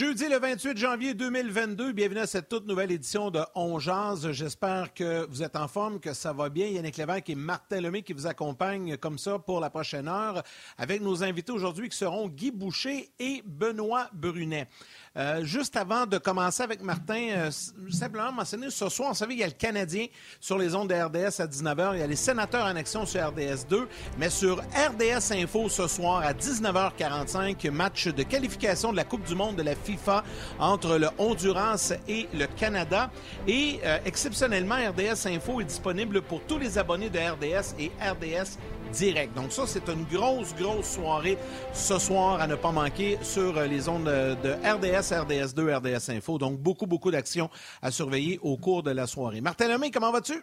Jeudi le 28 janvier 2022, bienvenue à cette toute nouvelle édition de On J'espère que vous êtes en forme, que ça va bien. Yannick Lévesque et Martin Lemay qui vous accompagnent comme ça pour la prochaine heure avec nos invités aujourd'hui qui seront Guy Boucher et Benoît Brunet. Euh, juste avant de commencer avec Martin, euh, simplement mentionner ce soir, on savait qu'il y a le Canadien sur les ondes de RDS à 19h, il y a les sénateurs en action sur RDS 2, mais sur RDS Info ce soir à 19h45, match de qualification de la Coupe du monde de la FIFA entre le Honduras et le Canada. Et euh, exceptionnellement, RDS Info est disponible pour tous les abonnés de RDS et RDS direct. Donc ça, c'est une grosse, grosse soirée ce soir à ne pas manquer sur euh, les ondes de RDS, RDS2, RDS Info. Donc beaucoup, beaucoup d'actions à surveiller au cours de la soirée. Martin Lemay, comment vas-tu?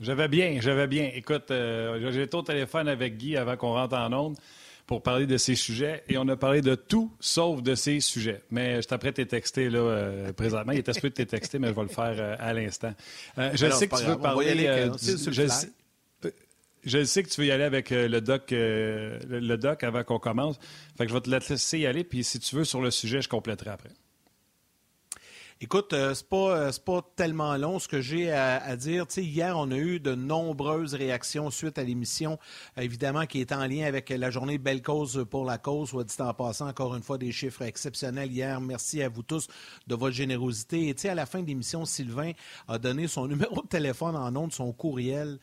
Je vais bien, je vais bien. Écoute, euh, j'ai été au téléphone avec Guy avant qu'on rentre en ondes pour parler de ces sujets et on a parlé de tout sauf de ces sujets. Mais je t'apprête tes texter là, euh, présentement. Il est de tes texter, mais je vais le faire à l'instant. je sais que tu veux parler. Je sais que tu veux y aller avec euh, le doc, euh, le doc avant qu'on commence. Fait je vais te laisser y aller, puis si tu veux sur le sujet, je compléterai après. Écoute, euh, c'est pas pas tellement long ce que j'ai à, dire. hier, on a eu de nombreuses réactions suite à l'émission, évidemment, qui est en lien avec la journée Belle Cause pour la cause, soit dit en passant, encore une fois, des chiffres exceptionnels hier. Merci à vous tous de votre générosité. Et à la fin de l'émission, Sylvain a donné son numéro de téléphone en nom de son courriel.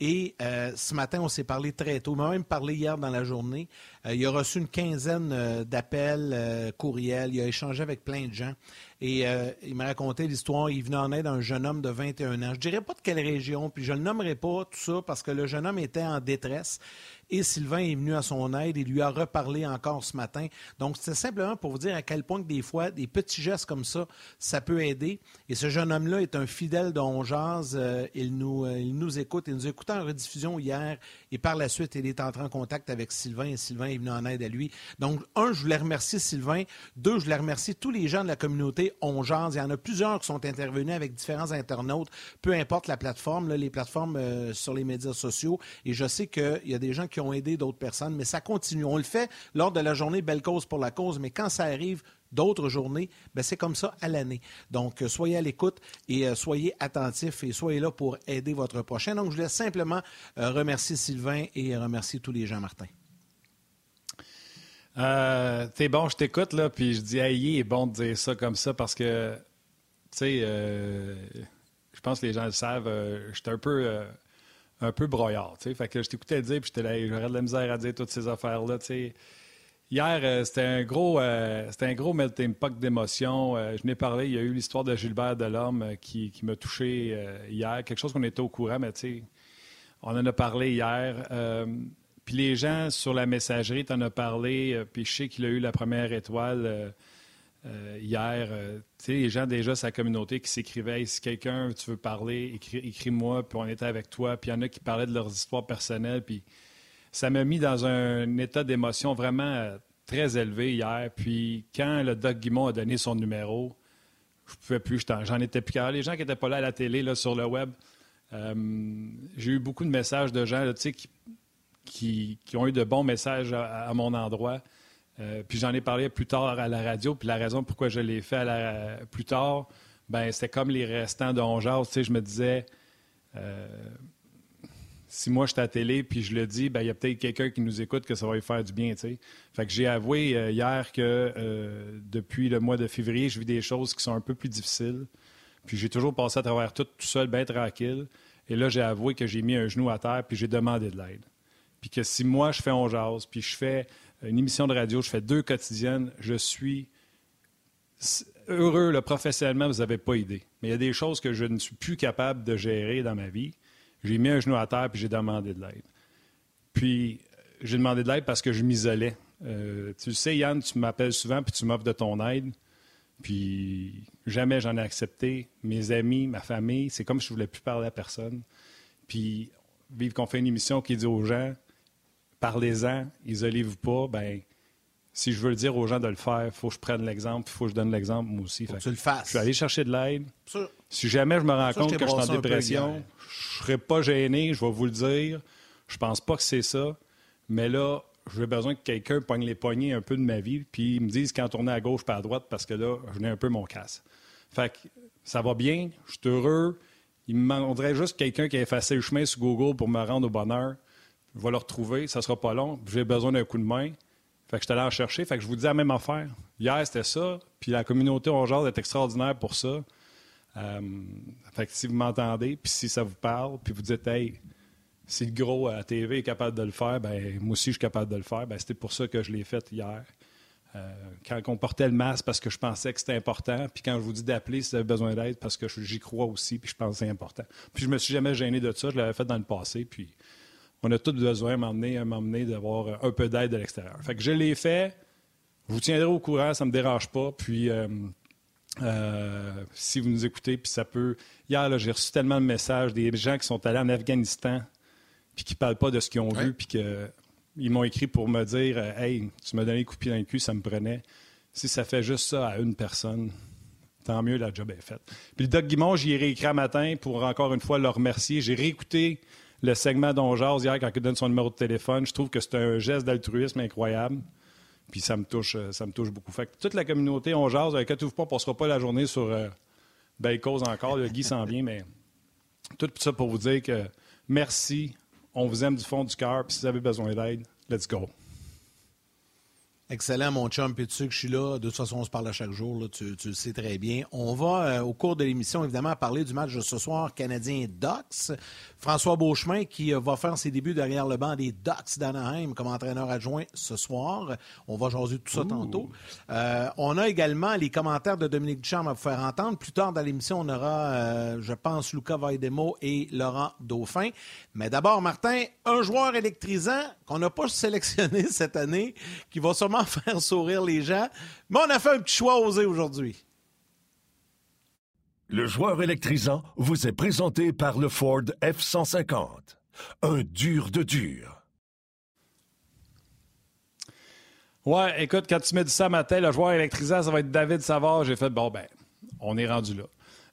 Et euh, ce matin, on s'est parlé très tôt. On m'a même parlé hier dans la journée. Euh, il a reçu une quinzaine euh, d'appels, courriels. Il a échangé avec plein de gens. Et il m'a raconté l'histoire. Il venait en aide à un jeune homme de 21 ans. Je ne dirais pas de quelle région, puis je ne le nommerai pas, tout ça, parce que le jeune homme était en détresse. Et Sylvain est venu à son aide et lui a reparlé encore ce matin. Donc, c'est simplement pour vous dire à quel point que des fois, des petits gestes comme ça, ça peut aider. Et ce jeune homme-là est un fidèle de euh, il, nous, euh, il nous écoute. Il nous a écouté en rediffusion hier. Et par la suite, il est entré en contact avec Sylvain et Sylvain est venu en aide à lui. Donc, un, je voulais remercier Sylvain. Deux, je voulais remercier tous les gens de la communauté On Il y en a plusieurs qui sont intervenus avec différents internautes, peu importe la plateforme, les plateformes euh, sur les médias sociaux. Et je sais qu'il y a des gens qui ont aidé d'autres personnes, mais ça continue. On le fait lors de la journée Belle Cause pour la cause, mais quand ça arrive d'autres journées, ben c'est comme ça à l'année. Donc, euh, soyez à l'écoute et euh, soyez attentifs et soyez là pour aider votre prochain. Donc, je voulais simplement euh, remercier Sylvain et remercier tous les gens, Martin. T'es bon, je t'écoute, là, puis je dis, ah, il est bon de dire ça comme ça parce que, tu sais, je pense que les gens le savent, j'étais un peu un peu broyard. sais. Fait que je t'écoutais dire, puis j'étais là, j'aurais de la misère à dire toutes ces affaires-là. Hier, euh, c'était un gros euh, c'était un gros melting d'émotions. Euh, je n'ai parlé, il y a eu l'histoire de Gilbert Delorme qui, qui m'a touché hier. Quelque chose qu'on était au courant, mais on en a parlé hier. puis les gens sur la messagerie, tu en as parlé, puis je sais qu'il a eu la première étoile euh, hier, euh, tu sais, les gens déjà, sa communauté qui s'écrivaient si quelqu'un, tu veux parler, écris, moi puis on était avec toi. Puis il y en a qui parlaient de leurs histoires personnelles. Puis ça m'a mis dans un état d'émotion vraiment euh, très élevé hier. Puis quand le Doc Guimont a donné son numéro, je pouvais plus, j'en étais plus car Les gens qui n'étaient pas là à la télé, là, sur le web, j'ai eu beaucoup de messages de gens sais, qui, qui, ont eu de bons messages à mon endroit. Euh, puis j'en ai parlé plus tard à la radio, puis la raison pourquoi je l'ai fait plus tard, ben c'était comme les restants de Tu sais, je me disais, euh, si moi je suis à télé, puis je le dis, ben il y a peut-être quelqu'un qui nous écoute que ça va lui faire du bien, tu sais. Fait que j'ai avoué euh, hier que depuis le mois de février, je vis des choses qui sont un peu plus difficiles. Puis j'ai toujours passé à travers tout, tout seul, bien tranquille. Et là, j'ai avoué que j'ai mis un genou à terre, puis j'ai demandé de l'aide. Puis que si moi, je fais on jase, puis je fais une émission de radio, je fais deux quotidiennes, je suis heureux, le professionnellement, vous n'avez pas idée. Mais il y a des choses que je ne suis plus capable de gérer dans ma vie. J'ai mis un genou à terre puis j'ai demandé de l'aide. Puis j'ai demandé de l'aide parce que je m'isolais. Euh, tu sais, Yann, tu m'appelles souvent puis tu m'offres de ton aide. Puis jamais j'en ai accepté. Mes amis, ma famille, c'est comme si je ne voulais plus parler à personne. Puis vivre qu'on fait une émission qui dit aux gens parlez-en, isolez-vous pas. Ben, si je veux le dire aux gens de le faire, il faut que je prenne l'exemple, il faut que je donne l'exemple moi aussi. Faut que tu le fasses. Je vais aller chercher de l'aide. Si jamais je me rends compte que je suis en dépression, je ne serai pas gêné, je vais vous le dire. Je pense pas que c'est ça. Mais là, j'ai besoin que quelqu'un pogne les poignets un peu de ma vie, puis me dise quand tourner à gauche pas à droite, parce que là, je n'ai un peu mon casse. Fait que ça va bien, je suis heureux. Il me demanderait juste quelqu'un qui a effacé le chemin sur Google pour me rendre au bonheur. Je vais le retrouver, ça sera pas long. J'ai besoin d'un coup de main. Fait que je suis allé en chercher. Fait que je vous dis la même affaire. Hier, c'était ça. Puis la communauté on est extraordinaire pour ça. Euh, fait que si vous m'entendez, puis si ça vous parle, puis vous dites, hey, si le gros à la TV est capable de le faire, ben moi aussi je suis capable de le faire. Ben, c'était pour ça que je l'ai fait hier. Euh, quand on portait le masque parce que je pensais que c'était important, puis quand je vous dis d'appeler si vous avez besoin d'aide parce que j'y crois aussi, puis je pense que c'est important. Puis je me suis jamais gêné de ça, je l'avais fait dans le passé, puis on a tous besoin à m'emmener, d'avoir un peu d'aide de l'extérieur. Fait que je l'ai fait, je vous tiendrai au courant, ça ne me dérange pas, puis euh, euh, si vous nous écoutez, puis ça peut... Hier, j'ai reçu tellement de messages des gens qui sont allés en Afghanistan, puis qui ne parlent pas de ce qu'ils ont vu, puis que ils m'ont écrit pour me dire euh, Hey, tu m'as donné un coup de pied dans le cul, ça me prenait. Si ça fait juste ça à une personne, tant mieux, la job est faite. Puis le Doc Guimond, j'y ai réécrit un matin pour encore une fois le remercier. J'ai réécouté le segment d'Ongeaz hier quand il donne son numéro de téléphone. Je trouve que c'est un geste d'altruisme incroyable. Puis ça me touche, euh, ça me touche beaucoup. Fait que toute la communauté, on jase. Inquiétez-vous pas, on passera pas la journée sur euh, belle cause encore. Le Guy s'en vient, mais tout ça pour vous dire que merci on vous aime du fond du cœur, puis si vous avez besoin d'aide, let's go. Excellent, mon chum. Puis tu sais que je suis là. De toute façon, on se parle à chaque jour. tu, le sais très bien. On va, euh, au cours de l'émission, évidemment, parler du match de ce soir canadien-Docs. François Beauchemin qui euh, va faire ses débuts derrière le banc des Ducks d'Anaheim comme entraîneur adjoint ce soir. On va jaser tout ça tantôt. Euh, on a également les commentaires de Dominique Ducharme à vous faire entendre. Plus tard dans l'émission, on aura, je pense, Luca Vaidemo et Laurent Dauphin. Mais d'abord, Martin, un joueur électrisant qu'on n'a pas sélectionné cette année, qui va sûrement faire sourire les gens. Mais on a fait un petit choix osé aujourd'hui. Le joueur électrisant vous est présenté par le Ford F-150. Un dur de dur. Ouais, écoute, quand tu m'as dit ça matin, le joueur électrisant, ça va être David Savard. J'ai fait, bon, ben, on est rendu là.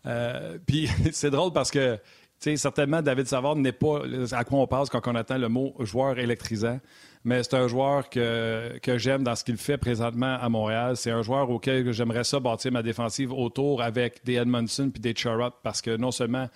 Euh, puis c'est drôle parce que, tu sais, certainement, David Savard n'est pas à quoi on pense quand on attend le mot joueur électrisant mais c'est un joueur que, j'aime dans ce qu'il fait présentement à Montréal. C'est un joueur auquel j'aimerais ça bâtir ma défensive autour avec des Edmondson puis des Charrot parce que non seulement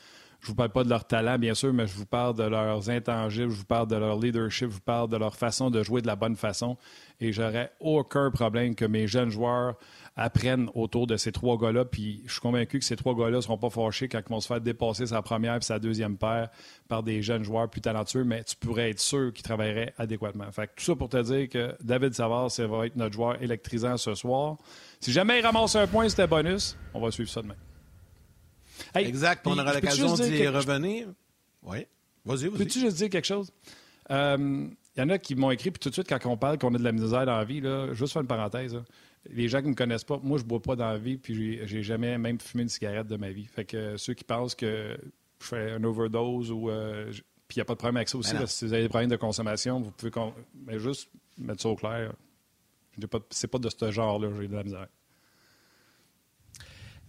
je vous parle pas de leur talent, bien sûr, mais je vous parle de leurs intangibles, je vous parle de leur leadership, je vous parle de leur façon de jouer de la bonne façon. Et j'aurais aucun problème que mes jeunes joueurs apprennent autour de ces trois gars-là. Puis je suis convaincu que ces trois gars-là ne seront pas fâchés quand ils vont se faire dépasser sa première et sa deuxième paire par des jeunes joueurs plus talentueux, mais tu pourrais être sûr qu'ils travailleraient adéquatement. Fait tout ça pour te dire que David Savard, ça va être notre joueur électrisant ce soir. Si jamais il ramasse un point, c'était bonus. On va suivre ça demain. Exact. On aura l'occasion d'y revenir. Oui. Vas-y, vas-y. Peux-tu juste dire quelque chose? Euh, il y en a qui m'ont écrit, puis tout de suite, quand on parle qu'on a de la misère dans la vie, là, juste faire une parenthèse les gens qui ne me connaissent pas, moi, je bois pas dans la vie, puis j'ai jamais même fumé une cigarette de ma vie. Fait que ceux qui pensent que je fais une overdose ou. Euh, puis il n'y a pas de problème avec ça aussi. si vous avez des problèmes de consommation, vous pouvez mais juste mettre ça au clair. C'est pas de ce genre-là, j'ai de la misère.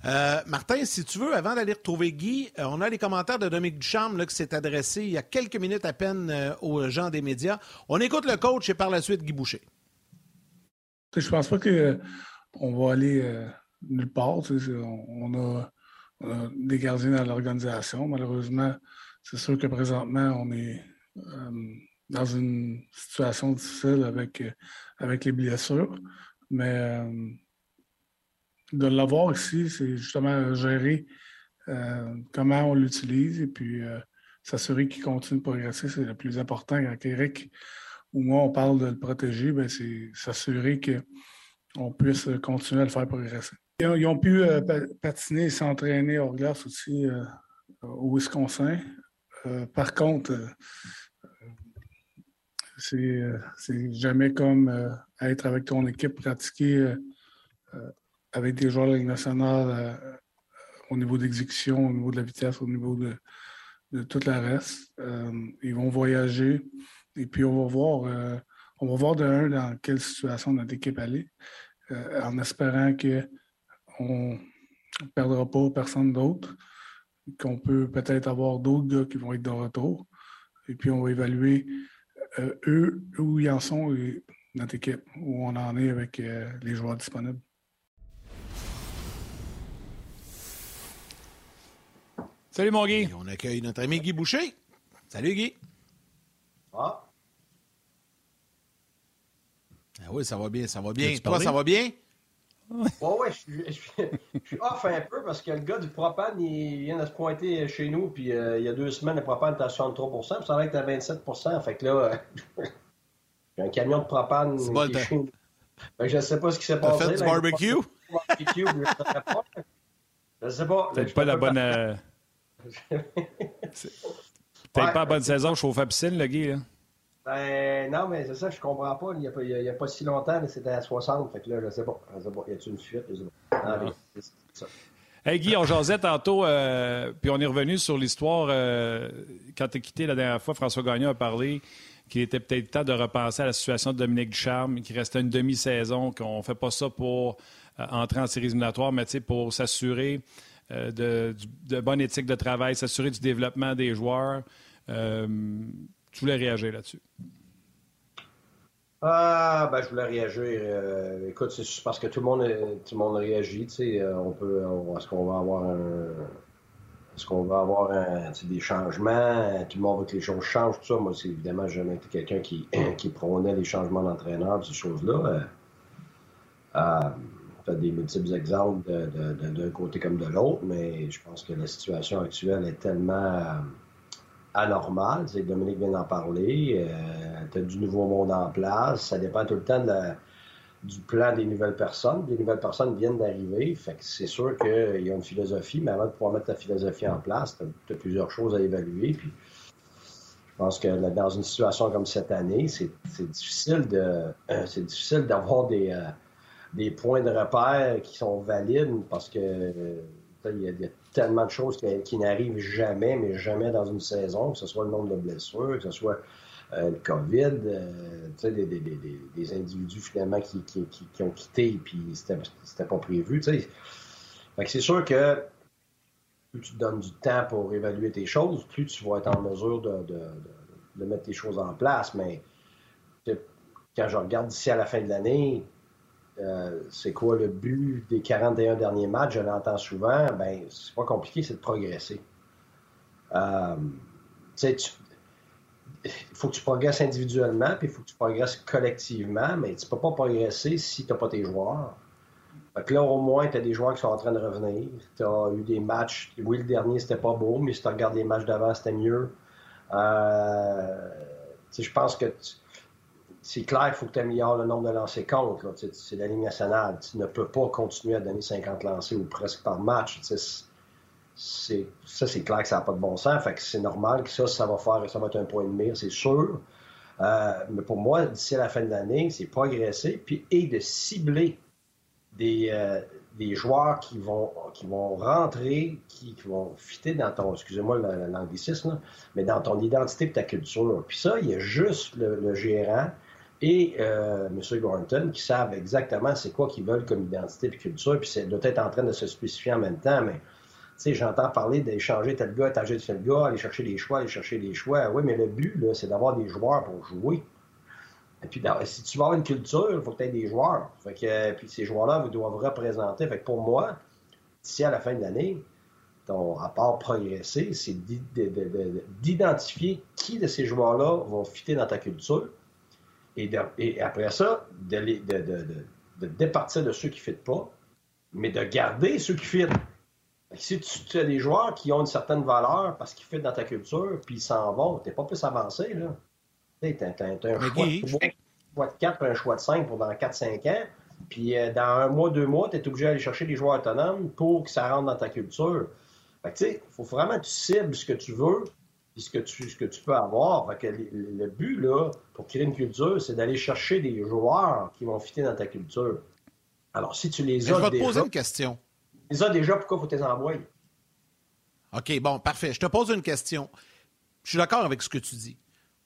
Euh, Martin, si tu veux, avant d'aller retrouver Guy, euh, on a les commentaires de Dominique Ducharme qui s'est adressé il y a quelques minutes à peine aux gens des médias. On écoute le coach et par la suite Guy Boucher. Je pense pas qu'on va aller euh, nulle part. On a, des gardiens dans l'organisation. Malheureusement, c'est sûr que présentement, on est euh, dans une situation difficile avec, euh, avec les blessures. Mais de l'avoir ici, c'est justement gérer comment on l'utilise et puis s'assurer qu'il continue de progresser, c'est le plus important. Quand Eric ou moi, on parle de le protéger, ben, c'est s'assurer qu'on puisse continuer à le faire progresser. Ils ont, pu euh, patiner et s'entraîner hors glace aussi euh, au Wisconsin. Euh, par contre, c'est jamais comme être avec ton équipe, pratiquer avec des joueurs de la Ligue nationale au niveau d'exécution, au niveau de la vitesse, au niveau de, de tout le reste. ils vont voyager Et puis, on va voir, on va voir de un dans quelle situation notre équipe allait, en espérant qu'on ne perdra pas personne d'autre, qu'on peut peut-être avoir d'autres gars qui vont être de retour. Et puis, on va évaluer eux, où ils en sont et notre équipe, où on en est avec les joueurs disponibles. Salut, mon Guy. on accueille notre ami Guy Boucher. Salut, Guy. Ah. Ah oui, ça va bien, ça va bien. Toi, ça va bien? Oui, ouais, je, suis off un peu parce que le gars du propane, il vient de se pointer chez nous, puis euh, il y a deux semaines, le propane était à 63% puis ça va être à 27% Fait que là, j'ai un camion de propane qui est chez nous. je ne sais pas ce qui s'est passé. fait du barbecue? barbecue, je ne sais pas. C'est pas la bonne... Peut-être pas la bonne saison chauffe à piscine, le gars. Ben, non, mais c'est ça, je comprends pas. Il n'y a, a, pas si longtemps, mais c'était à 60. Fait que là, je sais pas. Je sais pas. Y a-t-il une fuite? Je sais pas. Ah. ça. Hey Guy, on jasait tantôt, euh, puis on est revenu sur l'histoire. Euh, quand tu quitté la dernière fois, François Gagnon a parlé qu'il était peut-être temps de repenser à la situation de Dominique Ducharme, qu'il restait une demi-saison, qu'on ne fait pas ça pour euh, entrer en séries éliminatoires, mais pour s'assurer euh, de, bonne éthique de travail, s'assurer du développement des joueurs. Euh, tu voulais réagir là-dessus? Ah, ben, je voulais réagir. Euh, écoute, c'est parce que tout le monde, tout le monde réagit. on peut, est-ce qu'on va avoir est-ce qu'on va avoir des changements? Tout le monde veut que les choses changent, tout ça. Moi, c'est évidemment, j'ai jamais été quelqu'un qui, qui prônait les changements d'entraîneur, ces choses-là des multiples exemples d'un côté comme de l'autre, mais je pense que la situation actuelle est tellement euh, anormale. C'est Dominique vient d'en parler. Euh, tu as du nouveau monde en place. Ça dépend tout le temps du plan des nouvelles personnes. Les nouvelles personnes viennent d'arriver. Fait que c'est sûr qu'il y a une philosophie, mais avant de pouvoir mettre ta philosophie en place, tu as, plusieurs choses à évaluer. Puis je pense que dans une situation comme cette année, c'est difficile de c'est difficile d'avoir des. Des points de repère qui sont valides parce que euh, il y, a tellement de choses qui, n'arrivent jamais, mais jamais dans une saison, que ce soit le nombre de blessures, que ce soit euh, le COVID, euh, des, des, des, des, individus finalement qui, qui, qui ont quitté et puis c'était pas prévu. c'est sûr que plus tu te donnes du temps pour évaluer tes choses, plus tu vas être en mesure de, de, de mettre tes choses en place. Mais quand je regarde d'ici à la fin de l'année, euh, c'est quoi le but des 41 derniers matchs, je l'entends souvent, ben c'est pas compliqué, c'est de progresser. Euh, il faut que tu progresses individuellement, puis il faut que tu progresses collectivement, mais tu peux pas progresser si tu n'as pas tes joueurs. Fait là, au moins, tu as des joueurs qui sont en train de revenir. Tu as eu des matchs. Oui, le dernier, c'était pas beau, mais si tu regardes les matchs d'avant, c'était mieux. Euh, je pense que c'est clair qu'il faut que tu améliores le nombre de lancers contre. C'est la ligne nationale. Tu ne peux pas continuer à donner 50 lancers ou presque par match. Ça, c'est clair que ça n'a pas de bon sens. Fait c'est normal que ça, ça va faire, ça va être un point de mire, c'est sûr. Euh, mais pour moi, d'ici à la fin de l'année, c'est progresser et de cibler des, euh, joueurs qui vont, qui vont rentrer, qui, vont fitter dans ton, excusez-moi l'anglicisme, mais dans ton identité et ta culture. Puis ça, il y a juste le gérant et euh, M. Gorton qui savent exactement c'est quoi qu'ils veulent comme identité et culture, puis c'est doit être en train de se spécifier en même temps, mais tu sais, j'entends parler d'échanger tel gars, étager tel gars, aller chercher des choix, aller chercher des choix. Oui, mais le but, là, c'est d'avoir des joueurs pour jouer. Et puis, si tu veux avoir une culture, il faut que tu aies des joueurs. Fait que, puis ces joueurs-là vous doivent représenter. Fait que pour moi, d'ici à la fin de l'année, ton rapport progressé, c'est d'identifier qui de ces joueurs-là vont fitter dans ta culture et, après ça, de, de, départir de ceux qui ne fitent pas, mais de garder ceux qui fitent. Si tu, as des joueurs qui ont une certaine valeur parce qu'ils fitent dans ta culture, puis ils s'en vont, tu n'es pas plus avancé. là. Tu as, un choix de, 4 un choix de 5 pour dans 4-5 ans. Puis euh, dans un mois, deux mois, tu es obligé d'aller chercher des joueurs autonomes pour que ça rentre dans ta culture. Fait que, il faut vraiment que tu cibles ce que tu veux, ce que tu, ce que tu peux avoir. le, but, là, pour créer une culture, c'est d'aller chercher des joueurs qui vont fitter dans ta culture. Alors, si tu les as. je vais te poser une question. Tu les as déjà, pourquoi faut les envoyer? OK, bon, parfait. Je te pose une question. Je suis d'accord avec ce que tu dis.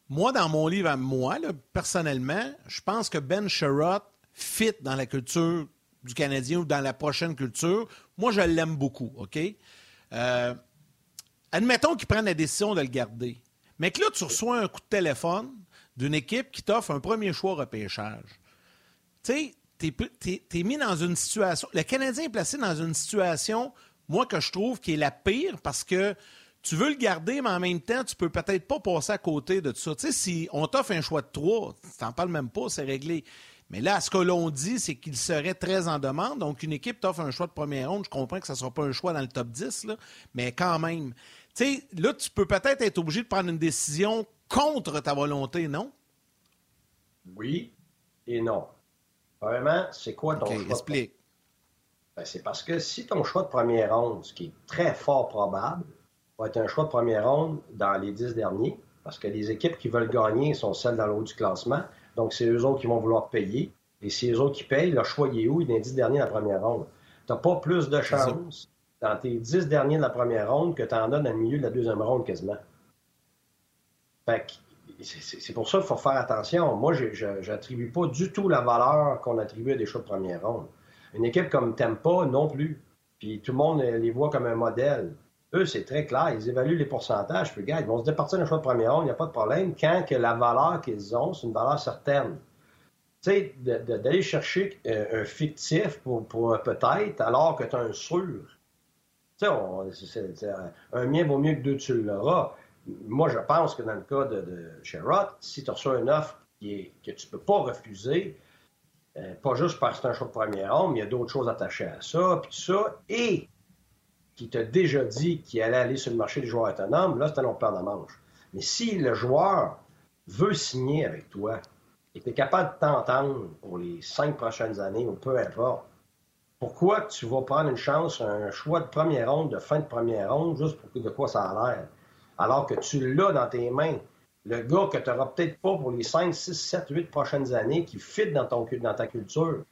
moi, dans mon livre à moi, personnellement, je pense que Ben Sherrod fit dans la culture du Canadien ou dans la prochaine culture. Moi, je l'aime beaucoup, OK? Euh, admettons qu'il prenne la décision de le garder. Mais que là, tu reçois un coup de téléphone d'une équipe qui t'offre un premier choix repêchage. Tu sais, t'es es, mis dans une situation. Le Canadien est placé dans une situation, moi, que je trouve qui est la pire parce que tu veux le garder, mais en même temps, tu peux peut-être pas passer à côté de tout ça. Tu sais, si on t'offre un choix de trois, tu t'en parles même pas, c'est réglé. Mais là, ce que l'on dit, c'est qu'il serait très en demande. Donc, une équipe t'offre un choix de première ronde. Je comprends que ça ne sera pas un choix dans le top 10, là, mais quand même. Tu sais, là, tu peux peut-être être obligé de prendre une décision contre ta volonté, non? Oui et non. Vraiment, c'est quoi ton choix? Explique. Ben, c'est parce que si ton choix de première ronde, ce qui est très fort probable, va être un choix de première ronde dans les dix derniers, parce que les équipes qui veulent gagner sont celles dans le haut du classement. Donc, c'est eux autres qui vont vouloir payer. Et si eux autres qui payent, le choix est où? Il est dans les dix derniers de la première ronde. Tu n'as pas plus de chance dans tes dix derniers de la première ronde que tu en as dans le milieu de la deuxième ronde quasiment. Fait c'est pour ça qu'il faut faire attention. Moi, je n'attribue pas du tout la valeur qu'on attribue à des choix de première ronde. Une équipe comme Tampa, non plus. Puis tout le monde les voit comme un modèle. Eux, c'est très clair. Ils évaluent les pourcentages. Puis, gars, ils vont se départir d'un choix de première ronde, il n'y a pas de problème. Quand que la valeur qu'ils ont, c'est une valeur certaine. Tu sais, d'aller chercher euh, un fictif pour, peut-être, alors que tu as un sûr. Un mien vaut mieux que deux, tu l'auras. Moi, je pense que dans le cas de, Sherrod, si tu reçois une offre qui est, que tu ne peux pas refuser, euh, pas juste parce que c'est un choix de première ronde, mais il y a d'autres choses attachées à ça, puis tout ça, et qui t'a déjà dit qu'il allait aller sur le marché des joueurs autonomes, là, c'est un long plan de manche. Mais si le joueur veut signer avec toi et tu es capable de t'entendre pour les cinq prochaines années ou peu importe, pourquoi tu vas prendre une chance, un choix de première ronde, de fin de première ronde, juste pour de quoi ça a l'air? Alors que tu l'as dans tes mains. Le gars que tu n'auras peut-être pas pour les 5, 6, 7, 8 prochaines années qui fit dans, ton, dans ta culture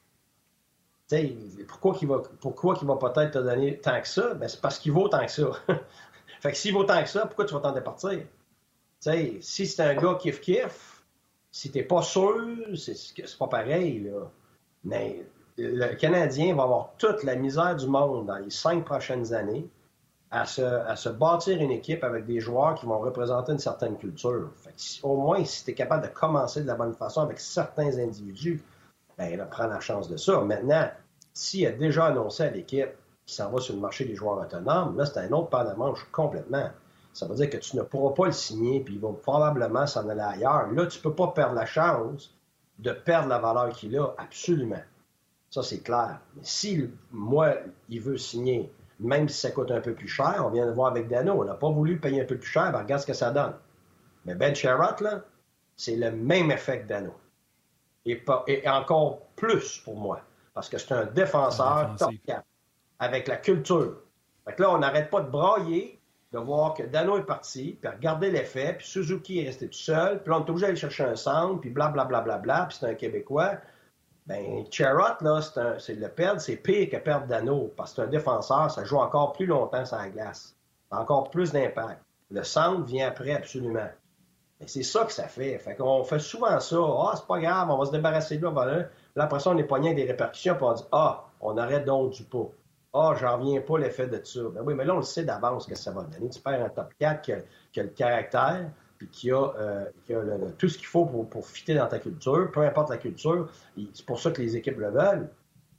pourquoi qu'il va, pourquoi qu'il va peut-être te donner tant que ça? Ben, c'est parce qu'il vaut tant que ça. fait que s'il vaut tant que ça, pourquoi tu vas t'en départir? sais, si c'est un gars kiff-kiff, si t'es pas sûr, c'est, pas pareil, là. Mais le Canadien va avoir toute la misère du monde dans les cinq prochaines années à se, bâtir une équipe avec des joueurs qui vont représenter une certaine culture. Fait que, au moins, si tu es capable de commencer de la bonne façon avec certains individus, ben, il prend la chance de ça. Maintenant, s'il a déjà annoncé à l'équipe qu'il s'en va sur le marché des joueurs autonomes, là, c'est un autre pas de manche complètement. Ça veut dire que tu ne pourras pas le signer, puis il va probablement s'en aller ailleurs. Là, tu ne peux pas perdre la chance de perdre la valeur qu'il a, absolument. Ça, c'est clair. Mais si, moi, il veut signer, même si ça coûte un peu plus cher, on vient de voir avec Dano, on n'a pas voulu payer un peu plus cher, ben, regarde ce que ça donne. Mais Ben Sherratt, là, c'est le même effet que Dano et, encore plus pour moi, parce que c'est un défenseur top 4, avec la culture. Fait là, on n'arrête pas de brailler, de voir que Dano est parti, puis regarder l'effet, puis Suzuki est resté tout seul, puis là, on est obligé d'aller chercher un centre, puis blablabla, bla, bla, bla, puis c'est un Québécois. Ben, Charrot, là, c'est le perdre, c'est pire que perdre Dano, parce que c'est un défenseur, ça joue encore plus longtemps sur la glace. Encore plus d'impact. Le centre vient après, absolument. Mais c'est ça que ça fait. Fait qu'on fait souvent ça. Ah, c'est pas grave, on va se débarrasser de là. Là, après ça, on est pogné des répercussions, puis on dit Ah, on arrête donc du pot. Ah, j'en reviens pas l'effet de ça. Ben oui, mais là, on le sait d'avance que ça va donner. Tu perds un top 4 qui a, le caractère, puis qui a, euh, tout ce qu'il faut pour, pour fitter dans ta culture, peu importe la culture. C'est pour ça que les équipes le veulent.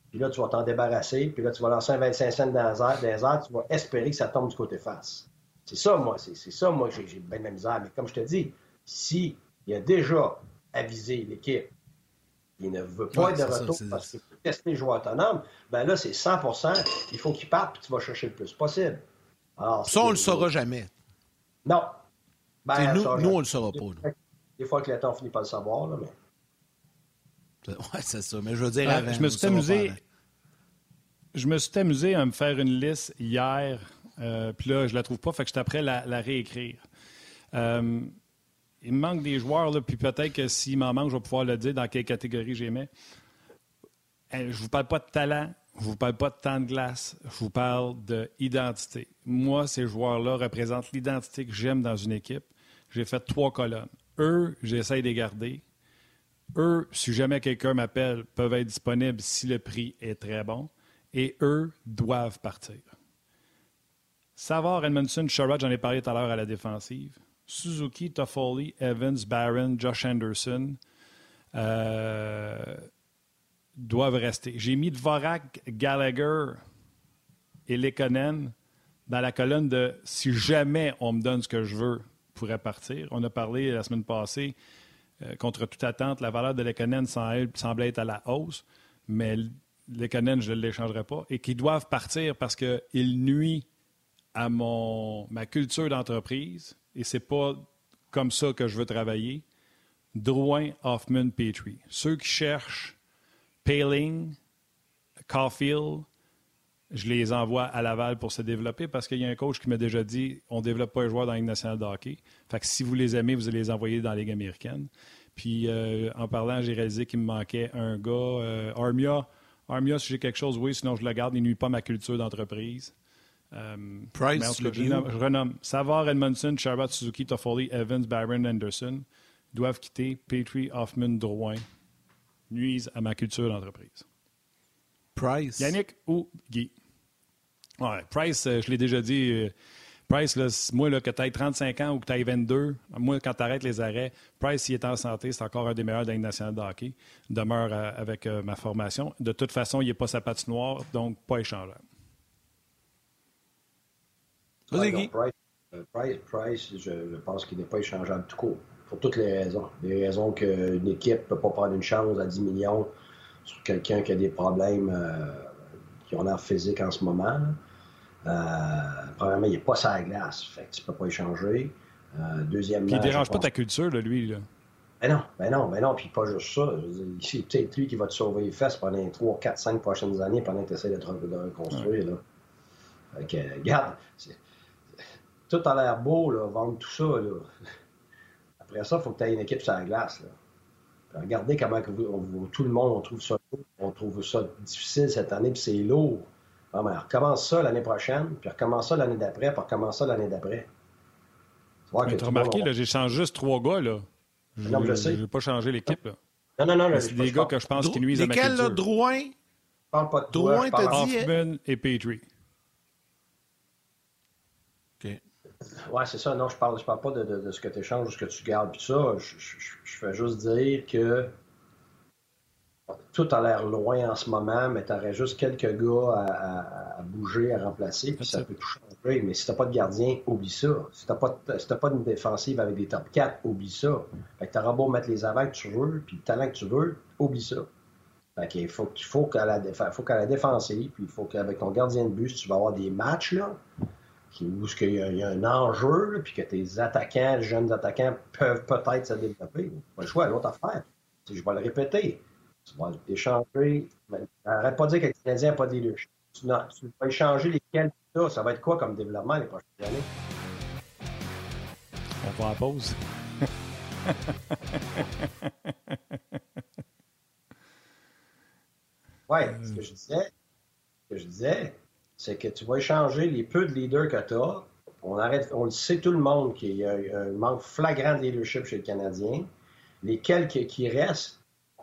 Puis là, tu vas t'en débarrasser, puis là, tu vas lancer un 25 cents dans les airs, tu vas espérer que ça tombe du côté face. C'est ça, moi, c'est ça, moi, j'ai bien de la misère. Mais comme je te dis, s'il a déjà avisé l'équipe, il ne veut pas être de retour parce qu'il veut tester les joueurs autonomes, ben là, c'est 100% il faut qu'il parte puis tu vas chercher le plus possible. Alors, ça, on ne le saura jamais. Non. Ben, nous, nous, on ne le saura pas. Des fois que l'État finit par le savoir, là, mais. Oui, c'est ça. Mais je veux dire, je me suis amusé. Je me suis amusé à me faire une liste hier, euh, puis là, je la trouve pas, fait que je suis après la, la réécrire. Euh, il me manque des joueurs, là, puis peut-être que s'il m'en manque, je vais pouvoir le dire dans quelle catégorie j'aimais. Je ne vous parle pas de talent, je ne vous parle pas de temps de glace, je vous parle d'identité. Moi, ces joueurs-là représentent l'identité que j'aime dans une équipe. J'ai fait trois colonnes. eux, j'essaye de les garder. Eux, si jamais quelqu'un m'appelle, peuvent être disponibles si le prix est très bon. Et eux doivent partir. Savard, Edmondson, Sherrod, j'en ai parlé tout à l'heure à la défensive. Suzuki, Toffoli, Evans, Barron, Josh Anderson euh, doivent rester. J'ai mis Dvorak, Gallagher et Lekonen dans la colonne de si jamais on me donne ce que je veux, partir. On a parlé la semaine passée, euh, contre toute attente, la valeur de Lekonen semblait être à la hausse, mais Lekonen, je ne l'échangerai pas, et qu'ils doivent partir parce qu'il nuit à mon, ma culture d'entreprise et c'est pas comme ça que je veux travailler. Drouin, Hoffman, Petrie. Ceux qui cherchent Paling, Caulfield, je les envoie à Laval pour se développer parce qu'il y a un coach qui m'a déjà dit on ne développe pas les joueurs dans la Ligue nationale de hockey. Fait que si vous les aimez, vous allez les envoyer dans la Ligue américaine. Puis euh, en parlant, j'ai réalisé qu'il me manquait un gars. Euh, Armia, Armia, si j'ai quelque chose, oui, sinon je le garde. Il nuit pas à ma culture d'entreprise. Euh, Price, je, je, renomme Savard, Edmondson, Sherrod, Suzuki, Toffoli, Evans, Byron, Anderson doivent quitter. Petrie, Hoffman, Drouin nuisent à ma culture d'entreprise. Price? Yannick ou Guy? Ouais, Price, euh, je l'ai déjà dit. Euh, Price, là, moi, là, que tu aies 35 ans ou que tu aies 22, moi, quand tu arrêtes les arrêts, Price, s'il est en santé, c'est encore un des meilleurs de la nationale de hockey. Demeure avec ma formation. De toute façon, il n'est pas sa patinoire, donc pas échangeable. Euh, Price, Price, je, pense qu'il n'est pas échangeable tout court. Pour toutes les raisons. Les raisons qu'une équipe ne peut pas prendre une chance à 10 millions sur quelqu'un qui a des problèmes euh, qui ont l'air physique en ce moment. Euh, premièrement, il n'est pas sur la glace, fait que tu ne peux pas échanger. Euh, deuxièmement. Puis il ne dérange pas ta culture, là, lui. Là. Ben non, ben non, ben non, puis pas juste ça. C'est peut-être lui qui va te sauver les fesses pendant les 3, 4, 5 prochaines années pendant que tu essaies de, de reconstruire. Là. Fait que, regarde, tout a l'air beau, là, vendre tout ça. Là. Après ça, il faut que tu aies une équipe sur la glace. Là. Regardez comment que vous, tout le monde on trouve ça on trouve ça difficile cette année, puis c'est lourd. Non, mais recommence ça l'année prochaine, puis recommence ça l'année d'après, puis recommence ça l'année d'après. Tu as remarqué, là, j'ai changé juste trois gars. Là. Je, non, je sais. Je n'ai pas changé l'équipe. Non, non, non. C'est des gars que je pense qui nuisent à ma culture. Lesquels, là, Drouin? Je parle pas de Drouin, t'as dit... Hoffman et Petrie. Oui, c'est ça. Non, je parle, je parle pas de, ce que tu échanges ou ce que tu gardes. Puis ça, je, je, fais juste dire que tout a l'air loin en ce moment, mais tu aurais juste quelques gars à, bouger, à remplacer, puis ça peut tout changer. Mais si tu n'as pas de gardien, oublie ça. Si tu n'as pas, si pas une défensive avec des top 4, oublie ça. Fait que tu auras beau mettre les avants que tu veux, puis le talent que tu veux, oublie ça. Fait qu'il faut, faut qu'à la, faut qu'à la défensive, puis il faut qu'avec ton gardien de but, si tu vas avoir des matchs, là, où il y, a, y, a un enjeu, puis que tes attaquants, les jeunes attaquants, peuvent peut-être se développer. Pas le choix, l'autre affaire. Je vais le répéter. Tu vas échanger. Arrête pas de dire que le Canadien n'a pas de leadership. Tu, non, tu vas échanger lesquels ça. Ça va être quoi comme développement les prochaines années? On va en pause. oui, ce que je disais, ce que je disais, c'est que tu vas échanger les peu de leaders que tu as. On, arrête, on le sait tout le monde qu'il y a un manque flagrant de leadership chez le Canadien. Les quelques qui restent,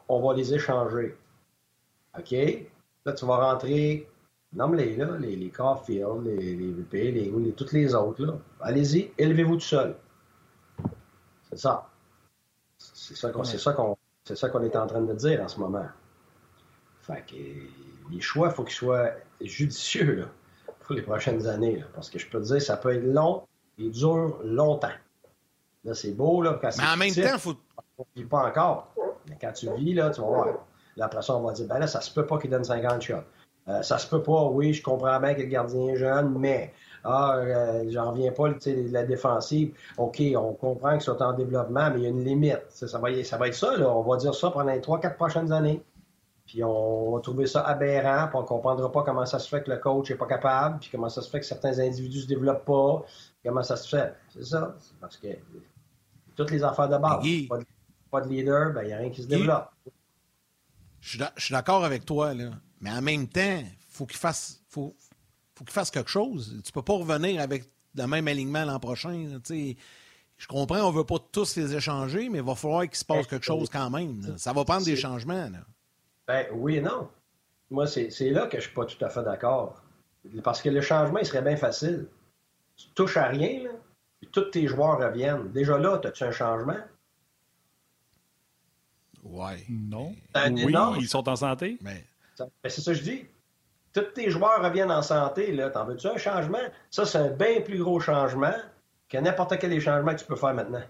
on va les échanger. OK? Là, tu vas rentrer, nomme-les, là, les, les Caulfield, les, les VP, les, les, toutes les autres. Là. Allez-y, élevez-vous tout seul. C'est ça. C'est ça qu'on c'est ça qu'on est en train de dire en ce moment. Fait que les choix, il faut qu'ils soient judicieux là, pour les prochaines années. parce que je peux te dire, ça peut être long et dur longtemps. Là, c'est beau, là, quand Mais en même temps, il faut. On ne pas encore. Mais quand tu vis, là, tu vas voir. Là, après ça, on va dire, ben là, ça se peut pas qu'il donne 50 shots. Euh, ça se peut pas, oui, je comprends bien que le gardien est jeune, mais ah, euh, j'en reviens pas, de la défensive. OK, on comprend qu'ils sont en développement, mais il y a une limite. Ça, ça, va, ça va être ça, là. On va dire ça pendant les 3-4 prochaines années. Puis on va trouver ça aberrant, puis on ne comprendra pas comment ça se fait que le coach n'est pas capable, puis comment ça se fait que certains individus ne se développent pas, comment ça se fait. C'est ça. parce que toutes les affaires de base, pas, de, leader, ben, il n'y a rien qui se développe. Je suis d'accord avec toi, là. mais en même temps, faut qu'il fasse, faut, faut qu'il fasse quelque chose. Tu peux pas revenir avec le même alignement l'an prochain. Je comprends, on ne veut pas tous les échanger, mais il va falloir qu'il se passe quelque chose quand même. Ça va prendre des changements. Ben, oui et non. Moi, c'est là que je ne suis pas tout à fait d'accord. Parce que le changement, il serait bien facile. Tu touches à rien, là, tous tes joueurs reviennent. Déjà là, as-tu un changement? Ouais. Non. Oui, ils sont en santé. Mais... Ben, c'est ça que je dis. Tous tes joueurs reviennent en santé, là. T'en veux-tu un changement? Ça, c'est un bien plus gros changement que n'importe quel des changements que tu peux faire maintenant.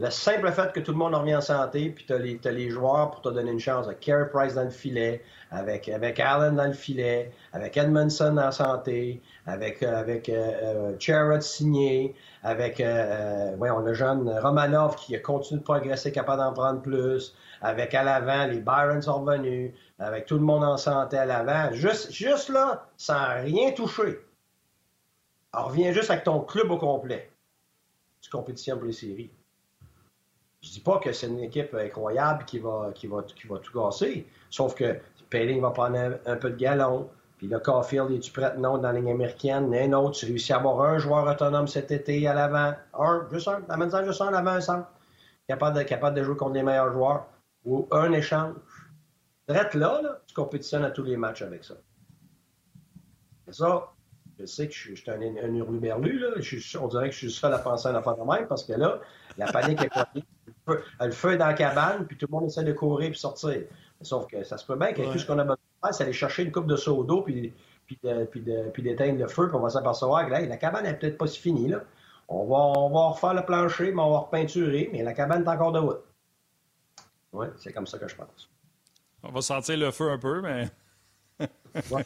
Le simple fait que tout le monde revient en santé, puis tu as, les joueurs pour te donner une chance. Avec Carey Price dans le filet, avec, avec Allen dans le filet, avec Edmondson en santé, avec, euh, avec euh, euh signé, avec a jeune Romanov qui a continué de progresser, capable d'en prendre plus, avec à l'avant, les Byron sont revenus, avec tout le monde en santé à l'avant. Juste, juste là, sans rien toucher. Reviens juste avec ton club au complet. Tu compétitions pour les séries. Je dis pas que c'est une équipe incroyable qui va, qui va, qui va tout casser. Sauf que Pelling va prendre un, peu de galon. Puis là, Caulfield, es-tu prêt? Non, dans la ligne américaine. Un autre, tu réussis à avoir un joueur autonome cet été à l'avant. Un, juste un. Amène-en juste un à l'avant, un centre. Capable de, capable de jouer contre les meilleurs joueurs. Ou un échange. Drette là, là, tu compétitionnes à tous les matchs avec ça. C'est ça. Je sais que je, suis un, un là. on dirait que je suis seul à penser à la fin de même parce que là, la panique est poignée. Le feu est dans la cabane, puis tout le monde essaie de courir et sortir. Sauf que ça se peut bien que tout ce qu'on a besoin de faire, c'est aller chercher une coupe de seau d'eau puis, puis, d'éteindre le feu, puis on va s'apercevoir que la cabane n'est peut-être pas si finie. Là. On, va, on va refaire le plancher, mais on va repeinturer, mais la cabane est encore de route. Oui, c'est comme ça que je pense. On va sentir le feu un peu, mais. oui.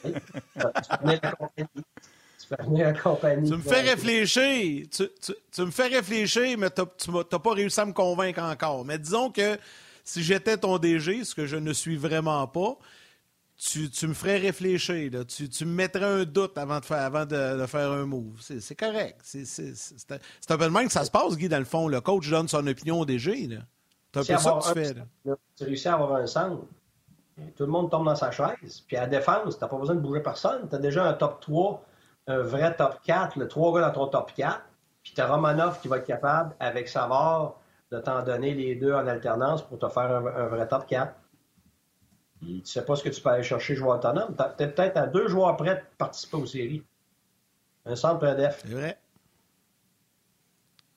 Tu me fais réfléchir. Tu, me fais réfléchir, mais tu n'as pas réussi à me convaincre encore. Mais disons que si j'étais ton DG, ce que je ne suis vraiment pas, tu, me ferais réfléchir. Tu, me mettrais un doute avant de faire, avant de, faire un move. C'est correct. C'est un peu le même que ça se passe, Guy, dans le fond. Le coach donne son opinion au DG. C'est un peu ça que tu fais. Tu réussis à avoir un centre. Tout le monde tombe dans sa chaise. Puis à la défense, tu n'as pas besoin de bouger personne. Tu as déjà un top 3 un vrai top 4, le trois gars dans ton top 4, puis tu as Romanov qui va être capable, avec Savard, de t'en donner les deux en alternance pour te faire un, vrai top 4. tu tu sais pas ce que tu peux aller chercher joueur autonome. Tu es peut-être à deux joueurs prêts de participer aux séries. Un centre EDF. C'est vrai.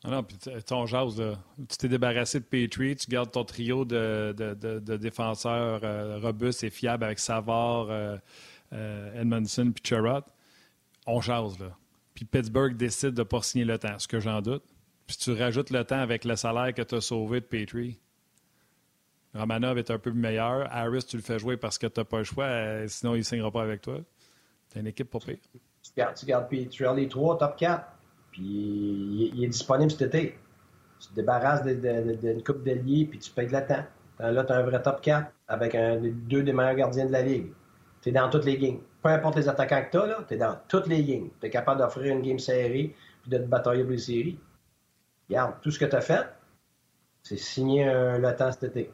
Ah non, puis ton jase, tu t'es débarrassé de Petrie, tu gardes ton trio de, défenseurs euh, robustes et fiables avec Savard, euh, euh, Edmondson puis Cherrott on jase, là. Puis Pittsburgh décide de ne pas signer le temps, ce que j'en doute. Puis tu rajoutes le temps avec le salaire que tu as sauvé de Petrie. Romanov est un peu meilleur. Harris, tu le fais jouer parce que tu n'as pas le choix, euh, sinon il ne signera pas avec toi. Tu une équipe pas pire. Tu gardes, tu Petrie, les trois, top 4. Puis il, est disponible cet été. Tu te débarrasses d'une coupe d'alliés, puis tu payes de la temps. Là, tu as un vrai top 4 avec un, deux des meilleurs gardiens de la Ligue. Tu es dans toutes les games peu importe les attaquants que tu as, tu es dans toutes les games. Tu es capable d'offrir une game serrée puis de te batailler pour les séries. Regarde, tout ce que tu as fait, c'est signer le temps cet été.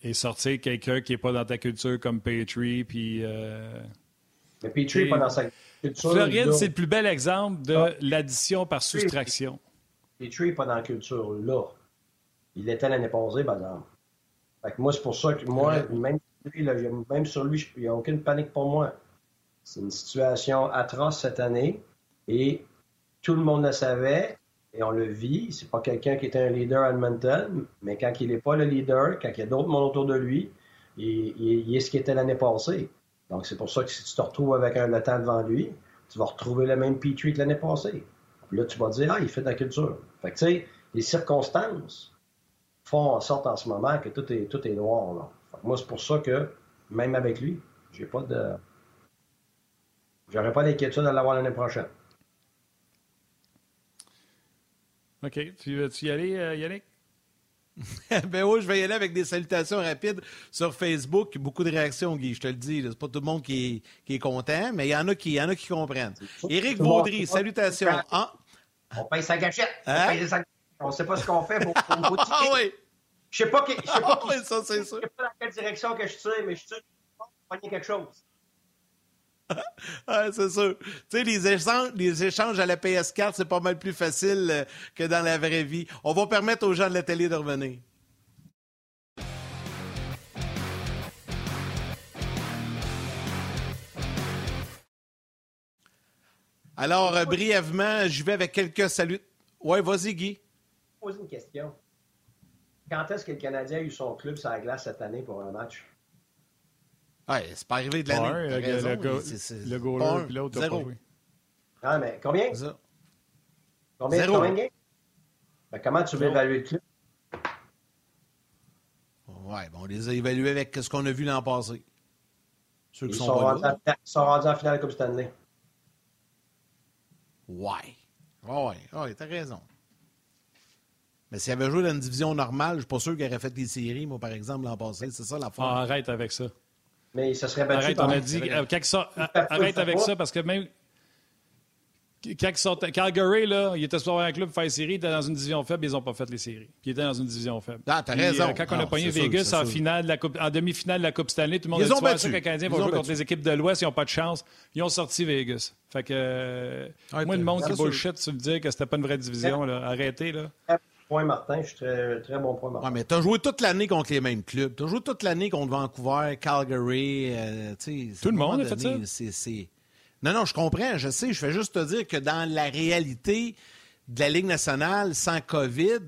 Et sortir quelqu'un qui n'est pas dans ta culture comme Petrie, puis. Euh... Mais Petrie n'est pas dans sa culture. Floride, c'est le plus bel exemple de ah. l'addition par soustraction. Petrie n'est pas dans la culture là. Il l'était l'année passée, par exemple. Fait que moi, c'est pour ça que moi, même même sur lui, il n'y a aucune panique pour moi. C'est une situation atroce cette année et tout le monde le savait et on le vit. C'est pas quelqu'un qui était un leader à Edmonton, mais quand il n'est pas le leader, quand il y a d'autres monde autour de lui, il, est ce qu'il était l'année passée. Donc c'est pour ça que si tu te retrouves avec un le temps devant lui, tu vas retrouver le même Petrie que l'année passée. là, tu vas dire, ah, il fait de la culture. Fait que tu sais, les circonstances font en sorte en ce moment que tout est, tout est noir. Là. Moi, c'est pour ça que, même avec lui, j'ai pas de. J'aurais pas d'inquiétude à l'avoir l'année prochaine. OK. Tu veux-tu y aller, euh, Yannick? ben oui, je vais y aller avec des salutations rapides sur Facebook. Beaucoup de réactions, Guy, je te le dis. C'est pas tout le monde qui est, content, mais il y en a qui, y en a qui comprennent. Éric Baudry, salutations. Ah. On paye sa gâchette. On, ne sait pas ce qu'on fait pour, pour Ah oui! Je sais pas, je sais pas, ça, c'est sais pas dans quelle direction que je tire, mais je tire pour quelque chose. c'est sûr. Tu sais, les échanges, les échanges à la PS4, c'est pas mal plus facile euh, que dans la vraie vie. On va permettre aux gens de la télé de revenir. Alors, euh, brièvement, je vais avec quelques saluts. Ouais, vas-y, Guy. Une question. Quand est-ce que le Canadien a eu son club sur la glace cette année pour un match? Ouais, c'est pas arrivé de l'année. le, raison, le, go, le goaler puis l'autre pas joué. Ah, mais combien? Ça. Combien, Zéro. combien de games? Ben, comment tu veux Zéro. évaluer le club? Ouais, bon, on les a évalués avec ce qu'on a vu l'an passé. Ceux Ils qui sont, rendus en, ils sont rendus en finale Coupe Stanley. Ouais. Ouais, ouais, ouais, t'as raison. Mais s'il avait joué dans une division normale, je suis pas sûr qu'il aurait fait les séries, moi, par exemple, l'an passé. C'est ça la fin. Ah, arrête avec ça. Mais se serait battu Arrête, on a dit. euh, pas, il arrête avec ça parce que même. Quand ils sortent- Calgary, là, il était sur un club pour faire les séries, il était dans une division faible, ils n'ont pas fait les séries. Puis il était dans une division faible. Ah, t'as raison. euh, quand on a pogné sûr, Vegas en, finale de la coupe, en demi-finale de la Coupe Stanley, tout le monde Ils a dit Tu battu. ça que les Canadiens Ils vont ont jouer contre les équipes de l'Ouest, ils n'ont pas de chance. Ils ont sorti Vegas. Fait que. euh, Ouais, moi, le monde qui bullshit sur le dire que c'était pas une vraie division, là. arrêtez, là. Point Martin, je suis très, très bon point Martin. Ouais, mais t'as joué toute l'année contre les mêmes clubs. T'as joué toute l'année contre Vancouver, Calgary. euh, tu sais, Tout le monde a fait Non, non, je comprends, je sais. Je fais juste te dire que dans la réalité de la Ligue nationale, sans COVID,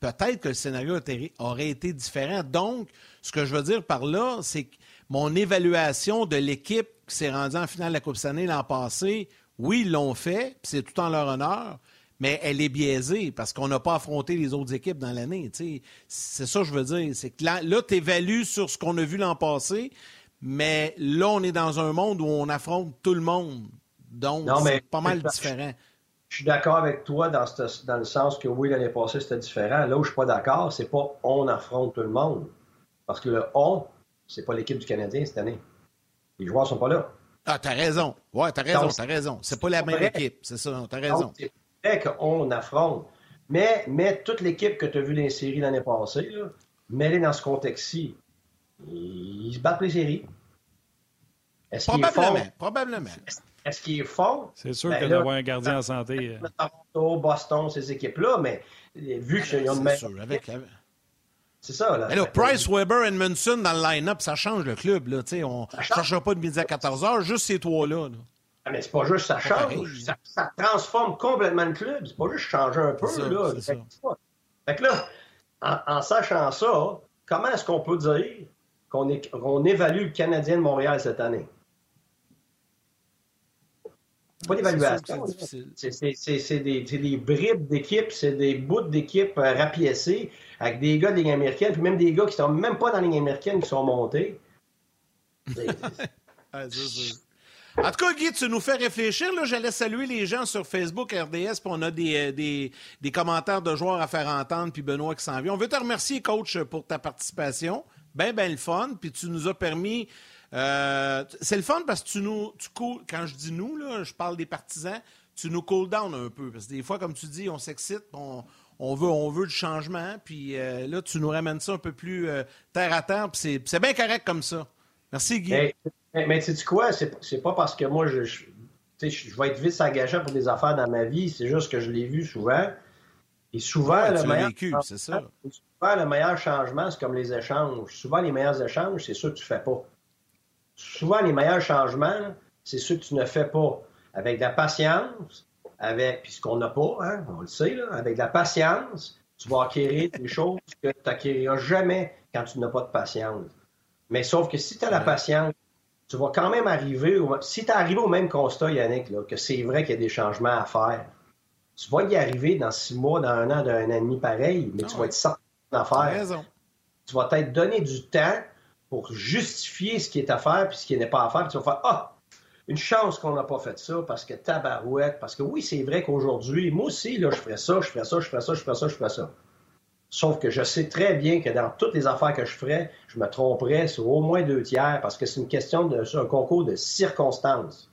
peut-être que le scénario aurait- été différent. Donc, ce que je veux dire par là, c'est que mon évaluation de l'équipe qui s'est rendue en finale de la Coupe Stanley l'an passé, oui, ils l'ont fait, puis c'est tout en leur honneur, mais elle est biaisée parce qu'on n'a pas affronté les autres équipes dans l'année. C'est ça que je veux dire. C'est que là, là tu évalues sur ce qu'on a vu l'an passé, mais là, on est dans un monde où on affronte tout le monde. Donc, c'est pas mal différent. Je suis d'accord avec toi dans, ce- dans le sens que oui, l'année passée, c'était différent. Là où je suis pas d'accord, c'est pas on affronte tout le monde. Parce que le on, c'est pas l'équipe du Canadien cette année. Les joueurs sont pas là. Ah, t'as raison. Ouais, t'as raison, t'as raison. C'est pas la même vrai. équipe. C'est ça, t'as raison. C'est vrai qu'on affronte. Mais, mais toute l'équipe que tu as vue dans les séries l'année passée, là, mets-les dans ce contexte-ci. Ils se battent les séries. Est-ce qu'ils font? Probablement, probablement. Est-ce qu'ils font? C'est sûr Ben que d'avoir un gardien en santé. euh, Toronto, Boston, ces équipes-là, mais vu qu'ils ont une C'est avec, ça, là. Mais là, Price, Weber, Edmondson dans le line-up, ça change le club. Là, Tu sais, on ne cherchera pas de midi à 14 h, juste ces trois-là. là. Ah, mais c'est pas juste ça change, ça, ça transforme complètement le club. C'est pas juste changer un peu, ça, là. Fait que, fait que là, en, en sachant ça, comment est-ce qu'on peut dire qu'on évalue le Canadien de Montréal cette année? C'est pas d'évaluation. c'est des, des bribes d'équipe, c'est des bouts d'équipe euh, rapiécés avec des gars de Ligue américaine, puis même des gars qui sont même pas dans la Ligue américaine qui sont montés. C'est-. En tout cas, Guy, tu nous fais réfléchir. J'allais saluer les gens sur Facebook RDS, puis on a des, euh, des, des commentaires de joueurs à faire entendre, puis Benoît qui s'en vient. On veut te remercier, coach, pour ta participation. Ben, ben le fun. Puis tu nous as permis. euh, c'est le fun parce que tu nous. Tu cool, quand je dis nous, là, je parle des partisans, tu nous cool down un peu. Parce que des fois, comme tu dis, on s'excite, on, on, veut, on veut du changement. Puis euh, là, tu nous ramènes ça un peu plus terre à terre. Puis c'est- bien correct comme ça. Merci, Guy. Mais, mais sais-tu quoi? C'est, pas parce que moi, je, je, je vais être vite s'engageant pour des affaires dans ma vie, c'est juste que je l'ai vu souvent. Et souvent, Ouais, le meilleur vécu, ça. souvent, le meilleur changement, c'est comme les échanges. Souvent, les meilleurs échanges, c'est ceux que tu fais pas. Souvent, les meilleurs changements, c'est ceux que tu ne fais pas. Avec de la patience, avec, puis ce qu'on n'a pas, hein, on le sait, là, avec de la patience, tu vas acquérir des choses que tu n'acquériras jamais quand tu n'as pas de patience. Mais sauf que si tu as la patience, tu vas quand même arriver, au, si tu es arrivé au même constat, Yannick, là, que c'est vrai qu'il y a des changements à faire, tu vas y arriver dans six mois, dans un an, dans un an et demi pareil, mais tu Ah vas être certain d'en faire tu vas t'être donné du temps pour justifier ce qui est à faire puis ce qui n'est pas à faire. Puis tu vas faire Ah, une chance qu'on n'a pas fait ça parce que tabarouette. Parce que oui, c'est vrai qu'aujourd'hui, moi aussi, là, je ferais ça, je ferais ça, je ferais ça, je ferais ça, je ferais ça. Sauf que je sais très bien que dans toutes les affaires que je ferais, je me tromperais sur au moins deux tiers parce que c'est une question de c'est un concours de circonstances.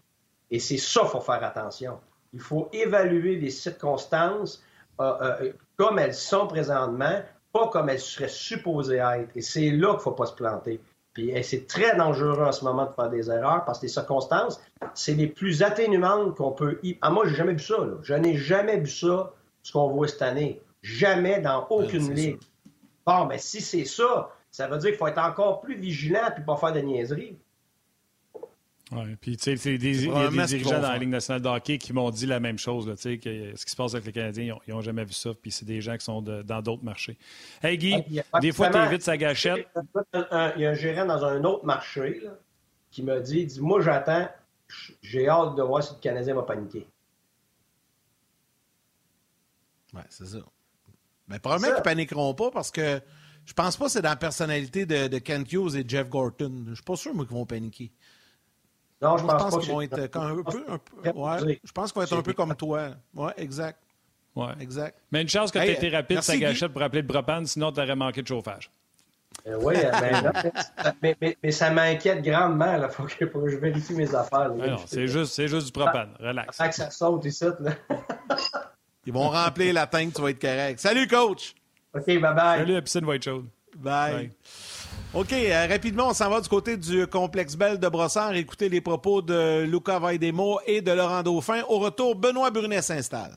Et c'est ça qu'il faut faire attention. Il faut évaluer les circonstances euh, euh, comme elles sont présentement, pas comme elles seraient supposées être. Et c'est là qu'il ne faut pas se planter. Puis c'est très dangereux en ce moment de faire des erreurs parce que les circonstances, c'est les plus atténuantes qu'on peut y. Ah, moi, j'ai jamais vu ça. Je n'ai jamais vu ça, ce qu'on voit cette année. Jamais dans aucune ligue. Bon, mais si c'est ça, ça veut dire qu'il faut être encore plus vigilant et pas faire de niaiseries. Oui, puis tu sais, il y a des dirigeants dans la Ligue nationale de hockey qui m'ont dit la même chose, là, que ce qui se passe avec les Canadiens, ils n'ont jamais vu ça, puis c'est des gens qui sont dans d'autres marchés. Hey Guy, des fois, tu évites sa gâchette. Il y a un gérant dans un autre marché là, qui m'a dit, dit Moi, j'attends, j'ai hâte de voir si le Canadien va paniquer. Oui, c'est ça. Mais probablement qu'ils ne paniqueront pas parce que je pense pas que c'est dans la personnalité de, de Kent Hughes et Jeff Gorton. Je suis pas sûr, moi, qu'ils vont paniquer. Non, je, pense, qu'ils vont être un peu. Un peu ouais, je pense qu'ils vont être un peu comme toi. Oui, exact. Ouais. Exact. Mais une chance que tu aies été rapide sa gâchette pour appeler le propane, sinon tu aurais manqué de chauffage. Euh, oui, euh, mais, mais, mais, ça m'inquiète grandement. Il faut, que, je vérifie mes affaires. c'est juste, juste du propane. Relax. que ça saute ici. Là. Ils vont remplir la tank, tu vas être correct. Salut, coach! OK, bye-bye. Salut, la piscine va être chaude. Bye. OK, euh, rapidement, on s'en va du côté du complexe Belle de Brossard. Écoutez les propos de Luca Vaidemo et de Laurent Dauphin. Au retour, Benoît Brunet s'installe.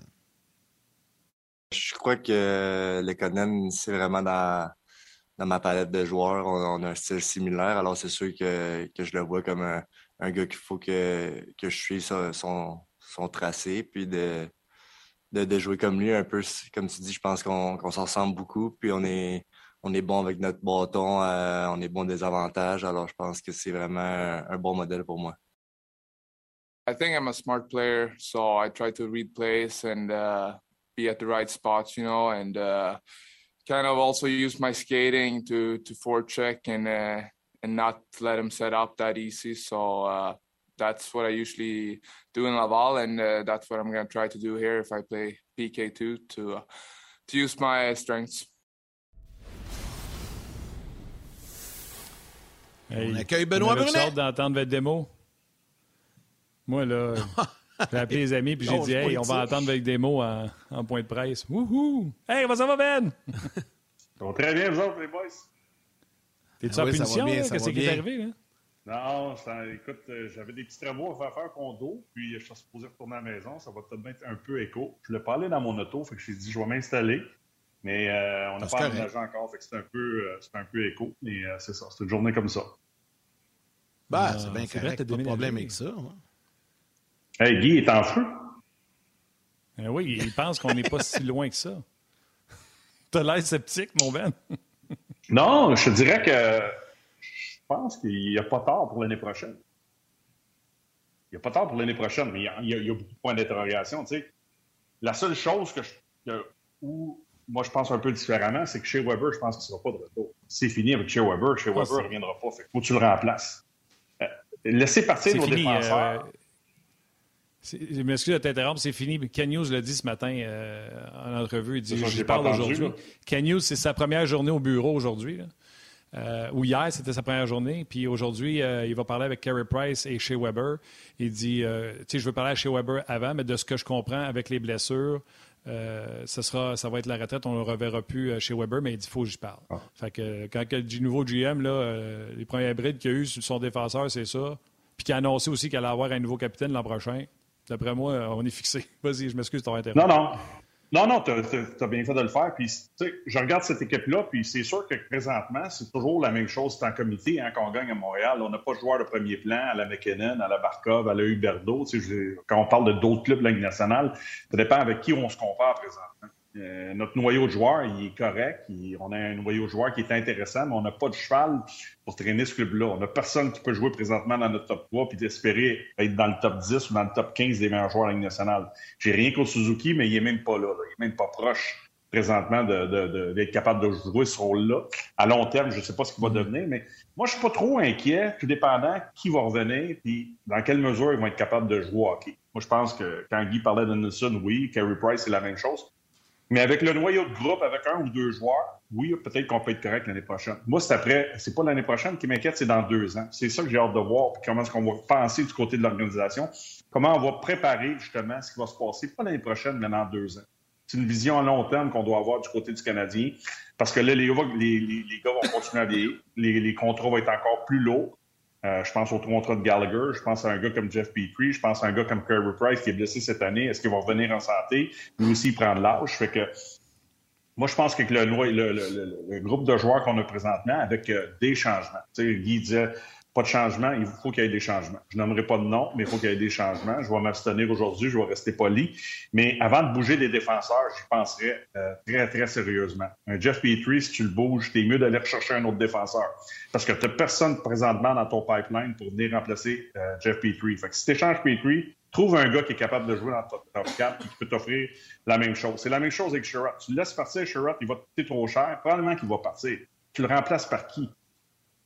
Je crois que les Conan, c'est vraiment dans, dans, ma palette de joueurs. On, a un style similaire. Alors, c'est sûr que, que, je le vois comme un, gars qu'il faut que, que je suive son, son, tracé. Puis de, de, jouer comme lui, un peu, comme tu dis, je pense qu'on s'en ressemble beaucoup. Puis on est on est bon avec notre bâton, euh, on est bon des avantages. Alors, je pense que c'est vraiment un, un, bon modèle pour moi. I think I'm a smart player, so I try to read plays and uh, be at the right spots, you know, and uh, kind of also use my skating to to forecheck and uh, and not let him set up that easy. So uh, that's what I usually do in Laval, and uh, that's what I'm going to try to do here if I play PK2 to uh, to use my strengths. On accueille Benoît Brunet. hâte d'entendre votre démo. Moi, là, j'ai appelé les amis puis j'ai dit Hey, on va entendre votre démo en, en, point de presse. Wouhou! Hey, ça va, Ben? ça va très bien, vous autres, les boys. T'es-tu ah, en punition? Qu'est-ce qui est arrivé? Là? Non, écoute, euh, j'avais des petits travaux à faire faire condo, puis je suis supposé retourner à la maison. Ça va peut-être être un peu écho. Je l'ai parlé dans mon auto, fait que j'ai dit je vais m'installer. Mais euh, on n'a pas aménagé encore, fait que c'est un, peu, euh, un peu écho. Mais c'est ça, c'est une journée comme ça. Bah, c'est bien correct, pas de problème avec ça. Hey, Guy est en feu. Eh oui, il pense qu'on n'est pas si loin que ça. T'as l'air sceptique, mon Ben. non, je te dirais que je pense qu'il n'y a pas tard pour l'année prochaine. Il n'y a pas tard pour l'année prochaine, mais il y, a, beaucoup de points d'interrogation. Tu sais. La seule chose que, je, où moi je pense un peu différemment, c'est que chez Weber, je pense qu'il ne sera pas de retour. C'est fini avec chez Weber. Chez ah, Weber, il ne reviendra pas. Il faut que tu le remplaces. Laissez partir vos fini, défenseurs. Euh, je m'excuse de t'interrompre, c'est fini. Ken News l'a dit ce matin euh, en entrevue. Il dit Je parle aujourd'hui. Ken News, c'est sa première journée au bureau aujourd'hui. Euh, ou hier, c'était sa première journée. Puis aujourd'hui, il va parler avec Carey Price et Shea Weber. Il dit Tu sais, je veux parler à Shea Weber avant, mais de ce que je comprends avec les blessures, euh, ça, sera, ça va être la retraite, on ne le reverra plus euh, chez Weber, mais il dit faut que j'y parle. Ah. Fait que quand le nouveau GM, là, euh, les premiers brides qu'il a eu sur son défenseur, c'est ça. Puis qui a annoncé aussi qu'elle allait avoir un nouveau capitaine l'an prochain. D'après moi, on est fixé. Vas-y, je m'excuse de t'avoir Non, non. Non, non, tu as, bien fait de le faire. Puis, je regarde cette équipe-là, puis c'est sûr que présentement, c'est toujours la même chose. En comité hein, qu'on gagne à Montréal. On n'a pas de joueur de premier plan à la McKinnon, à la Barkov, à la Huberdo. Quand on parle de d'autres clubs de la Ligue nationale, ça dépend avec qui on se compare présentement. Euh, notre noyau de joueurs, il est correct. on a un noyau de joueurs qui est intéressant, mais on n'a pas de cheval pour traîner ce club-là. On n'a personne qui peut jouer présentement dans notre top 3 puis espérer être dans le top 10 ou dans le top 15 des meilleurs joueurs de la Ligue nationale. J'ai rien contre Suzuki, mais il n'est même pas là, Il n'est même pas proche présentement d'être capable de jouer ce rôle-là. À long terme, je ne sais pas ce qu'il va mm-hmm. devenir, mais moi, je suis pas trop inquiet, tout dépendant qui va revenir puis dans quelle mesure ils vont être capables de jouer au hockey. Moi, je pense que quand Guy parlait de Nelson, oui, Carey Price, c'est la même chose. Mais avec le noyau de groupe, avec un ou deux joueurs, oui, peut-être qu'on peut être correct l'année prochaine. Moi, c'est après, c'est pas l'année prochaine qui m'inquiète, c'est dans deux ans. C'est ça que j'ai hâte de voir, comment est-ce qu'on va penser du côté de l'organisation, comment on va préparer justement ce qui va se passer, pas l'année prochaine, mais dans deux ans. C'est une vision à long terme qu'on doit avoir du côté du Canadien. Parce que là, les, gars vont continuer à vieillir. Les, contrats vont être encore plus lourds. Euh, je pense au contrat de Gallagher. Je pense à un gars comme Jeff Petrie. Je pense à un gars comme Kirby Price qui est blessé cette année. Est-ce qu'il va revenir en santé? Lui aussi, il prend de l'âge. Fait que moi, je pense que le, le, le, groupe de joueurs qu'on a présentement, avec euh, des changements. Tu sais, Guy disait pas de changement, il faut qu'il y ait des changements. Je n'aimerais pas de nom, mais il faut qu'il y ait des changements. Je vais m'abstenir aujourd'hui, je vais rester poli. Mais avant de bouger des défenseurs, j'y penserais euh, très, très sérieusement. Un Jeff Petrie, si tu le bouges, t'es mieux d'aller rechercher un autre défenseur. Parce que tu n'as personne présentement dans ton pipeline pour venir remplacer euh, Jeff Petrie. Fait que si tu échanges Petrie, trouve un gars qui est capable de jouer dans ton top 4 et qui peut t'offrir la même chose. C'est la même chose avec Sherrod. Tu le laisses partir, Sherrod, il va te coûter trop cher. Probablement qu'il va partir. Tu le remplaces par qui?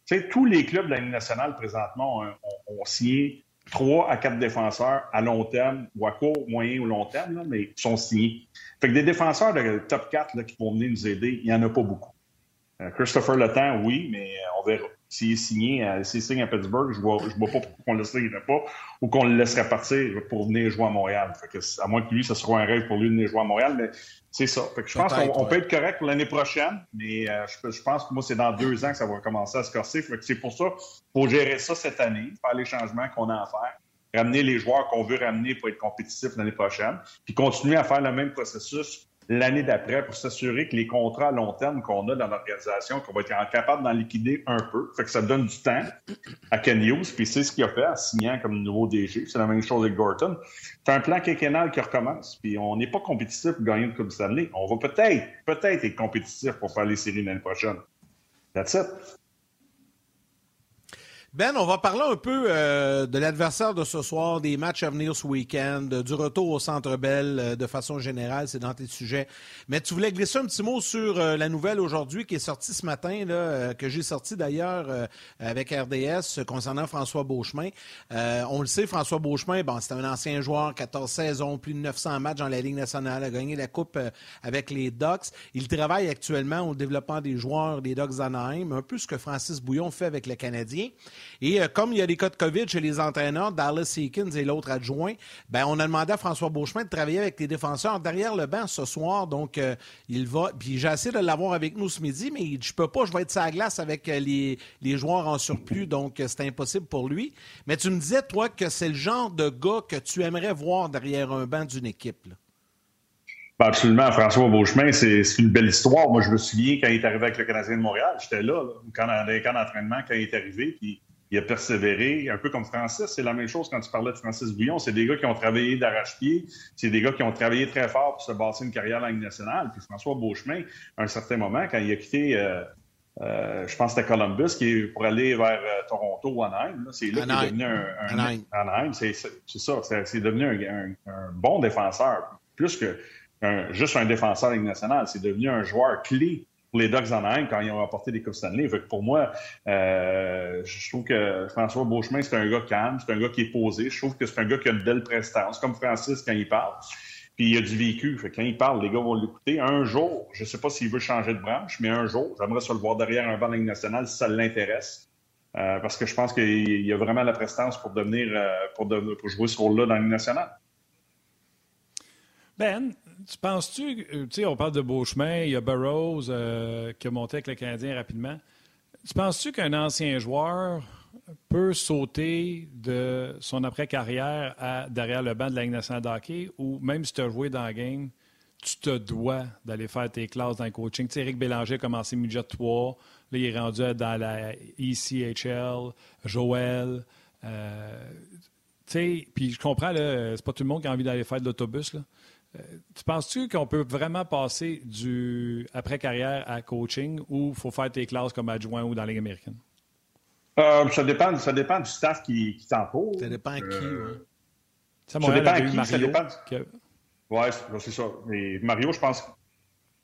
Sais, tous les clubs de la Ligue nationale présentement ont, signé trois à quatre défenseurs à long terme, ou à court, moyen ou long terme, mais sont signés. Fait que des défenseurs de top 4 là, qui vont venir nous aider, il n'y en a pas beaucoup. Euh, Christopher Le Temps, oui, mais euh, on verra. S'il est signé, euh, s'il signe à Pittsburgh, je ne vois, je vois pas pourquoi on le laisserait pas ou qu'on le laisserait partir pour venir jouer à Montréal. Fait que, à moins que lui, ce soit un rêve pour lui de venir jouer à Montréal, mais c'est ça. Fait que je pense qu'on peut être correct pour l'année prochaine, mais euh, je, pense que moi, c'est dans deux ans que ça va commencer à se corser. Fait que c'est pour ça faut gérer ça cette année, faire les changements qu'on a à faire ramener les joueurs qu'on veut ramener pour être compétitifs l'année prochaine, puis continuer à faire le même processus l'année d'après pour s'assurer que les contrats à long terme qu'on a dans l'organisation, qu'on va être capable d'en liquider un peu. Fait que ça donne du temps à Ken Hughes, puis c'est ce qu'il a fait en signant comme nouveau DG. C'est la même chose avec Gorton. C'est un plan quinquennal qui recommence, puis on n'est pas compétitif pour gagner une Coupe Stanley. On va peut-être, peut-être être compétitif pour faire les séries l'année prochaine. That's it. Ben, on va parler un peu euh, de l'adversaire de ce soir, des matchs à venir ce week-end, du retour au Centre Bell euh, de façon générale, c'est dans tes sujets. Mais tu voulais glisser un petit mot sur euh, la nouvelle aujourd'hui qui est sortie ce matin, que j'ai sortie d'ailleurs avec RDS concernant François Beauchemin. on le sait, François Beauchemin, bon, c'est un ancien joueur, 14 saisons, plus de 900 matchs dans la Ligue nationale, a gagné la Coupe avec les Ducks. Il travaille actuellement au développement des joueurs des Ducks d'Anaheim, un peu ce que Francis Bouillon fait avec le Canadien. Et euh, comme il y a des cas de COVID chez les entraîneurs, Dallas Seekins et l'autre adjoint, ben, on a demandé à François Beauchemin de travailler avec les défenseurs derrière le banc ce soir. Donc, euh, il va. Puis j'ai essayé de l'avoir avec nous ce midi, mais je peux pas, je vais être sa glace avec euh, les, les joueurs en surplus, donc c'est impossible pour lui. Mais tu me disais, toi, que c'est le genre de gars que tu aimerais voir derrière un banc d'une équipe. Ben, absolument. François Beauchemin, c'est une belle histoire. Moi, je me souviens quand il est arrivé avec le Canadien de Montréal. J'étais là, là, quand, dans les camps d'entraînement, quand il est arrivé. Puis il a persévéré, un peu comme Francis. C'est la même chose quand tu parlais de Francis Bouillon. C'est des gars qui ont travaillé d'arrache-pied. C'est des gars qui ont travaillé très fort pour se bâtir une carrière en Ligue nationale. Puis François Beauchemin, à un certain moment, quand il a quitté, euh, euh, je pense que c'était Columbus, qui est pour aller vers euh, Toronto ou Anaheim, c'est là qu'il est devenu un... un Anaheim. c'est ça. C'est devenu un, un, bon défenseur. Plus que juste un défenseur en Ligue nationale. C'est devenu un joueur clé les Ducks en Inde quand ils ont remporté des Coupes Stanley. Fait pour moi, euh, je trouve que François Beauchemin, c'est un gars calme, c'est un gars qui est posé. Je trouve que c'est un gars qui a une belle prestance, comme Francis quand il parle. Puis il a du vécu. Quand il parle, les gars vont l'écouter. Un jour, je ne sais pas s'il veut changer de branche, mais un jour, j'aimerais se le voir derrière un banc de nationale si ça l'intéresse. Euh, parce que je pense qu'il y a vraiment la prestance pour devenir euh, pour, pour jouer ce rôle-là dans la nationale. Ben, tu penses-tu, euh, tu sais, on parle de Beauchemin, il y a Burroughs euh, qui a monté avec le Canadien rapidement. Tu penses-tu qu'un ancien joueur peut sauter de son après-carrière à derrière le banc de la Ligue nationale de hockey ou même si tu as joué dans la game, tu te dois d'aller faire tes classes dans le coaching? Tu sais, Eric Bélanger a commencé midget 3, là, il est rendu dans la ECHL, Joël. Euh, tu sais, puis je comprends, c'est pas tout le monde qui a envie d'aller faire de l'autobus, là. Euh, tu penses-tu qu'on peut vraiment passer du après-carrière à coaching ou il faut faire tes classes comme adjoint ou dans la Ligue américaine? Euh, ça, dépend, ça dépend du staff qui, qui t'entoure. Ça dépend à qui, euh, Ça, dépend à qui, ça dépend. Oui, c'est ça. Mais Mario, je pense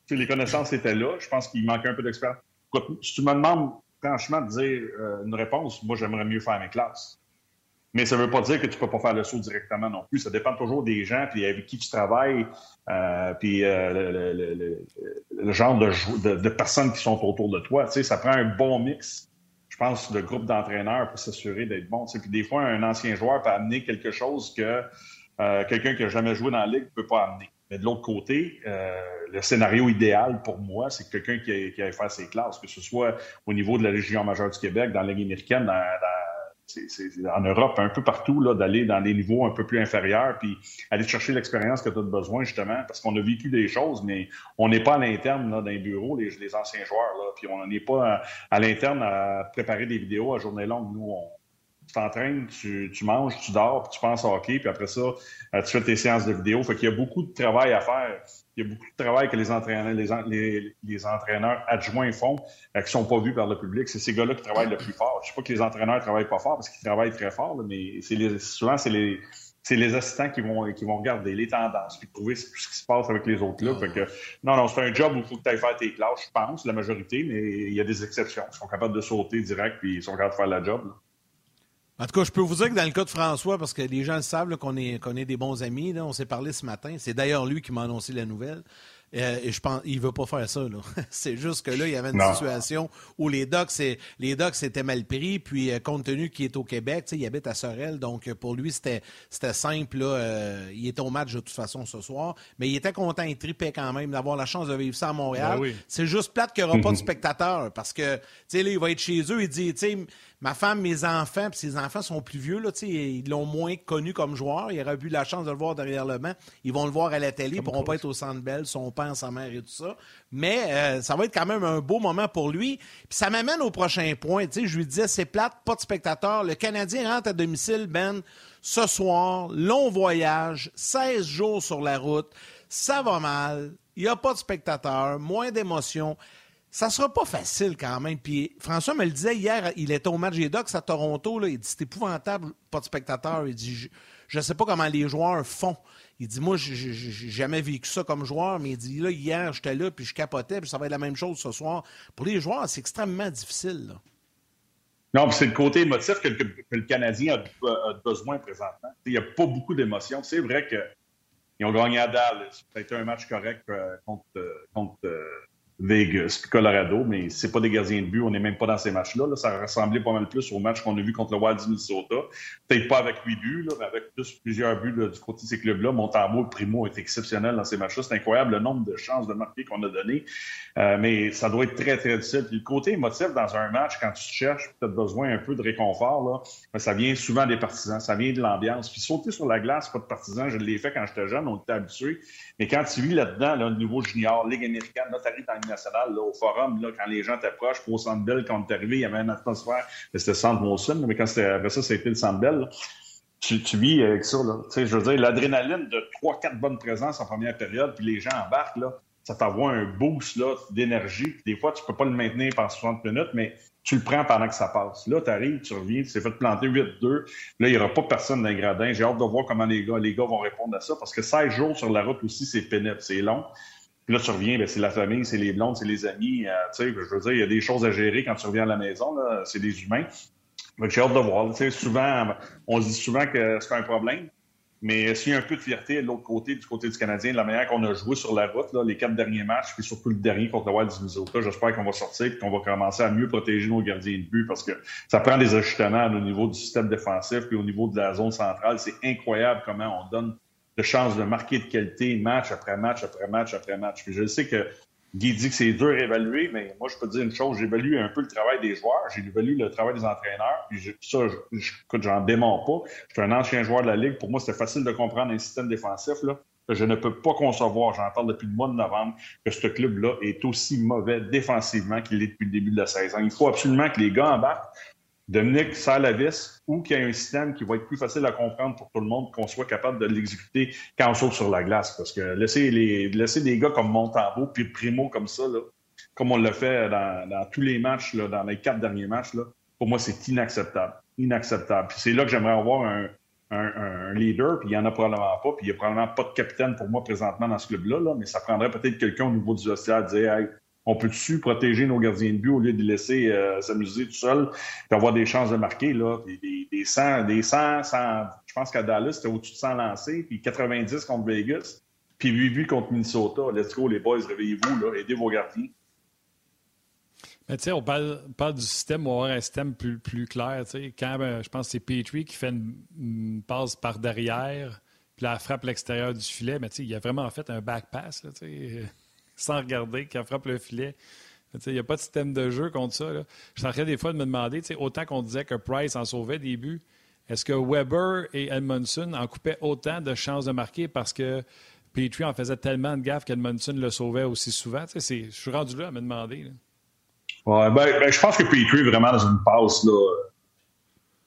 que les connaissances étaient là. Je pense qu'il manquait un peu d'expérience. Si tu me demandes franchement de dire une réponse, moi, j'aimerais mieux faire mes classes. Mais ça ne veut pas dire que tu ne peux pas faire le saut directement non plus. Ça dépend toujours des gens, puis avec qui tu travailles, euh, puis euh, le, genre de, de, personnes qui sont autour de toi. Tu sais, ça prend un bon mix, je pense, de groupe d'entraîneurs pour s'assurer d'être bon. Tu sais. Puis des fois, un ancien joueur peut amener quelque chose que euh, quelqu'un qui n'a jamais joué dans la ligue ne peut pas amener. Mais de l'autre côté, euh, le scénario idéal pour moi, c'est quelqu'un qui, qui aille faire ses classes, que ce soit au niveau de la Légion majeure du Québec, dans la Ligue américaine, dans, en Europe, un peu partout, là, d'aller dans des niveaux un peu plus inférieurs, puis aller chercher l'expérience que tu as besoin, justement, parce qu'on a vécu des choses, mais on n'est pas à l'interne dans les bureaux, les, anciens joueurs, là, puis on n'est pas à, l'interne à préparer des vidéos à journée longue. Nous, on, tu t'entraînes, tu, tu, manges, tu dors, puis tu penses à hockey, puis après ça, euh, tu fais tes séances de vidéo. Fait qu'il y a beaucoup de travail à faire. Il y a beaucoup de travail que les entraîneurs, les, les, entraîneurs adjoints font, euh, qui ne sont pas vus par le public. C'est ces gars-là qui travaillent le plus fort. Je ne sais pas que les entraîneurs ne travaillent pas fort parce qu'ils travaillent très fort, mais les, souvent, c'est les, c'est les assistants qui vont, qui vont regarder les tendances puis trouver ce qui se passe avec les autres là. que, non, non, c'est un job où il faut que tu ailles faire tes classes, je pense, la majorité, mais il y a des exceptions. Ils sont capables de sauter direct puis ils sont capables de faire la job. En tout cas, je peux vous dire que dans le cas de François, parce que les gens le savent qu'on est, est des bons amis, on s'est parlé ce matin. C'est d'ailleurs lui qui m'a annoncé la nouvelle. Euh, et je pense il veut pas faire ça. c'est juste que là, il y avait une situation où les docs, les docs étaient mal pris. Puis euh, compte tenu qu'il est au Québec, il habite à Sorel, donc euh, pour lui c'était simple. Là, il était au match de toute façon ce soir, mais il était content, il tripait quand même d'avoir la chance de vivre ça à Montréal. Ben c'est juste plate qu'il n'y aura pas de spectateurs parce que tu sais là, il va être chez eux. Il dit, tu sais, ma femme, mes enfants, puis ses enfants sont plus vieux là, tu sais, ils l'ont moins connu comme joueur. Il aurait eu la chance de le voir derrière le banc. Ils vont le voir à la télé, ils pourront pas être au Centre Bell. Son sa mère et tout ça. Mais euh, ça va être quand même un beau moment pour lui. Puis ça m'amène au prochain point. Tu sais, je lui disais, c'est plate, pas de spectateurs. Le Canadien rentre à domicile, Ben, ce soir, long voyage, 16 jours sur la route. Ça va mal. Il n'y a pas de spectateurs, moins d'émotions. Ça sera pas facile quand même. Puis François me le disait hier, il était au match des Ducks à Toronto. Là, il dit c'est épouvantable, pas de spectateurs. Il dit je ne sais pas comment les joueurs font. Il dit, moi, j'ai jamais vécu ça comme joueur, mais il dit, là, hier, j'étais là, puis je capotais, puis ça va être la même chose ce soir. Pour les joueurs, c'est extrêmement difficile. Non, c'est le côté émotif que, le Canadien a, besoin présentement. Il n'y a pas beaucoup d'émotions. C'est vrai qu'ils ont gagné à Dallas. Été un match correct euh, contre, euh, euh, Vegas, Colorado, mais c'est pas des gardiens de but. On n'est même pas dans ces matchs-là. Ça ressemblait pas mal plus au match qu'on a vu contre le Wild du Minnesota. Peut-être pas avec huit buts, mais avec plus, plusieurs buts du côté de ces clubs-là. Montembeau et Primo est exceptionnel dans ces matchs-là. C'est incroyable le nombre de chances de marquer qu'on a donné. Euh, mais ça doit être très, très difficile. Puis le côté émotif dans un match, quand tu te cherches, tu as besoin un peu de réconfort, là, ça vient souvent des partisans, ça vient de l'ambiance. Puis sauter sur la glace, pas de partisans, je l'ai fait quand j'étais jeune, on était habitué. Mais quand tu vis là-dedans, là, au niveau junior, Ligue américaine, là, tu nationale, là, au forum, là, quand les gens t'approchent, pour au Centre Bell, quand tu es arrivé, il y avait une atmosphère, c'était Centre Molson, mais quand c'était après ça, c'était le Centre. Tu, vis avec ça. Là. Tu sais, je veux dire, l'adrénaline de 3-4 bonnes présences en première période, puis les gens embarquent, là, ça t'envoie un boost d'énergie. Des fois, tu peux pas le maintenir pendant 60 minutes, mais tu le prends pendant que ça passe. Là, tu arrives, tu reviens, tu t'es fait planter 8-2. Là, il n'y aura pas personne dans les gradins. J'ai hâte de voir comment les gars, les gars vont répondre à ça, parce que 16 jours sur la route aussi, c'est pénible, c'est long. Puis là, tu reviens, ben, c'est la famille, c'est les blondes, c'est les amis. Euh, tu sais, je veux dire, il y a des choses à gérer quand tu reviens à la maison. C'est des humains. J'ai hâte de voir. Tu sais, souvent, on se dit souvent que c'est un problème. Mais s'il y a un peu de fierté de l'autre côté, du côté du Canadien, de la manière qu'on a joué sur la route, là, les quatre derniers matchs, puis surtout le dernier contre le Wild du j'espère qu'on va sortir et qu'on va commencer à mieux protéger nos gardiens de but parce que ça prend des ajustements au niveau du système défensif puis au niveau de la zone centrale. C'est incroyable comment on donne de chances de marquer de qualité match après match après match après match. Puis je sais que Guy dit que c'est dur à évaluer, mais moi, je peux dire une chose, j'évalue un peu le travail des joueurs, j'ai évalué le travail des entraîneurs, puis ça, je, j'en dément pas. Je suis un ancien joueur de la Ligue. Pour moi, c'était facile de comprendre un système défensif, là. Je ne peux pas concevoir, j'en parle depuis le mois de novembre, que ce club-là est aussi mauvais défensivement qu'il est depuis le début de la saison. Il faut absolument que les gars embarquent Dominique vis ou qu'il y ait un système qui va être plus facile à comprendre pour tout le monde, qu'on soit capable de l'exécuter quand on saute sur la glace. Parce que laisser, les, laisser des gars comme Montembeau puis Primo comme ça, là, comme on l'a fait dans, tous les matchs, là, dans les quatre derniers matchs, là, pour moi, c'est inacceptable. Inacceptable. Puis c'est là que j'aimerais avoir un, un, leader, puis il n'y en a probablement pas, puis il n'y a probablement pas de capitaine pour moi présentement dans ce club-là, là, mais ça prendrait peut-être quelqu'un au niveau du vestiaire à dire hey, on peut-tu protéger nos gardiens de but au lieu de les laisser euh, s'amuser tout seul et avoir des chances de marquer? Là, des, des, 100, des 100, je pense qu'à Dallas, c'était au-dessus de 100 lancés, puis 90 contre Vegas, puis 8 buts contre Minnesota. Let's go, les boys, réveillez-vous, là, aidez vos gardiens. Mais tu sais, on parle, du système, on va avoir un système plus, plus clair. Quand ben, je pense que c'est Petrie qui fait une, passe par derrière, puis la frappe l'extérieur du filet. Mais il a vraiment fait un back pass, là, sans regarder, qui frappe le filet. Il n'y a pas de système de jeu contre ça. Je suis des fois de me demander, autant qu'on disait que Price en sauvait début, est-ce que Weber et Edmondson en coupaient autant de chances de marquer parce que Petrie en faisait tellement de gaffes qu'Edmondson le sauvait aussi souvent? Je suis rendu là à me demander. Ouais, ben, ben, je pense que Petrie est vraiment dans une passe. Là,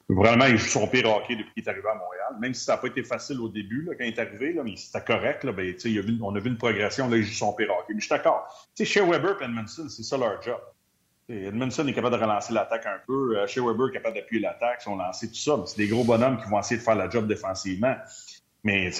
vraiment, il joue son pire hockey depuis qu'il est arrivé à Montréal. Même si ça n'a pas été facile au début, là, quand il est arrivé, là, mais c'était correct. Là, ben, on a vu une progression, là, il joue son pire hockey. Mais je suis d'accord. Chez Weber et Edmondson, c'est ça leur job. Edmondson est capable de relancer l'attaque un peu. Euh, chez Weber est capable d'appuyer l'attaque, sont lancés, tout ça. C'est des gros bonhommes qui vont essayer de faire la job défensivement. Mais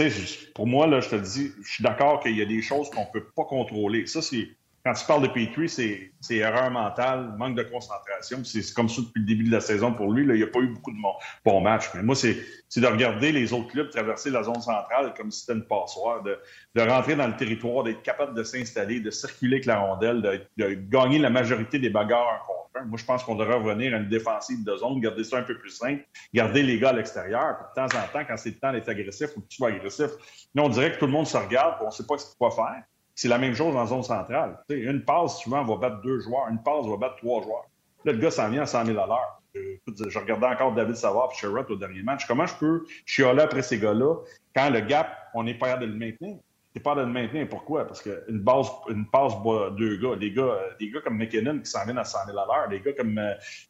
pour moi, là, je te dis, je suis d'accord qu'il y a des choses qu'on ne peut pas contrôler. Ça, c'est quand tu parles de Petrie, c'est erreur mentale, manque de concentration. C'est comme ça depuis le début de la saison pour lui. Là, il n'y a pas eu beaucoup de bons matchs. Mais moi, c'est de regarder les autres clubs traverser la zone centrale comme si c'était une passoire, de, de rentrer dans le territoire, d'être capable de s'installer, de circuler avec la rondelle, de, gagner la majorité des bagarres en contre. Moi, je pense qu'on devrait revenir à une défensive de zone, garder ça un peu plus simple, garder les gars à l'extérieur. De temps en temps, quand c'est le temps d'être agressif, faut que tu agressif. Là, on dirait que tout le monde se regarde, on ne sait pas ce qu'il faut faire. C'est la même chose la zone centrale. une passe, souvent, va battre deux joueurs. Une passe va battre trois joueurs. Là, le gars s'en vient à 100 000 à l'heure. Euh, je regardais encore David Savard et Sherrod au dernier match. Comment je peux chialer après ces gars-là quand le gap, on n'est pas de le maintenir? C'est pas de le maintenir. Pourquoi? Parce qu'une base, une passe deux gars. Des gars, euh, des gars comme McKinnon qui s'en viennent à 100 000 à l'heure. Des gars comme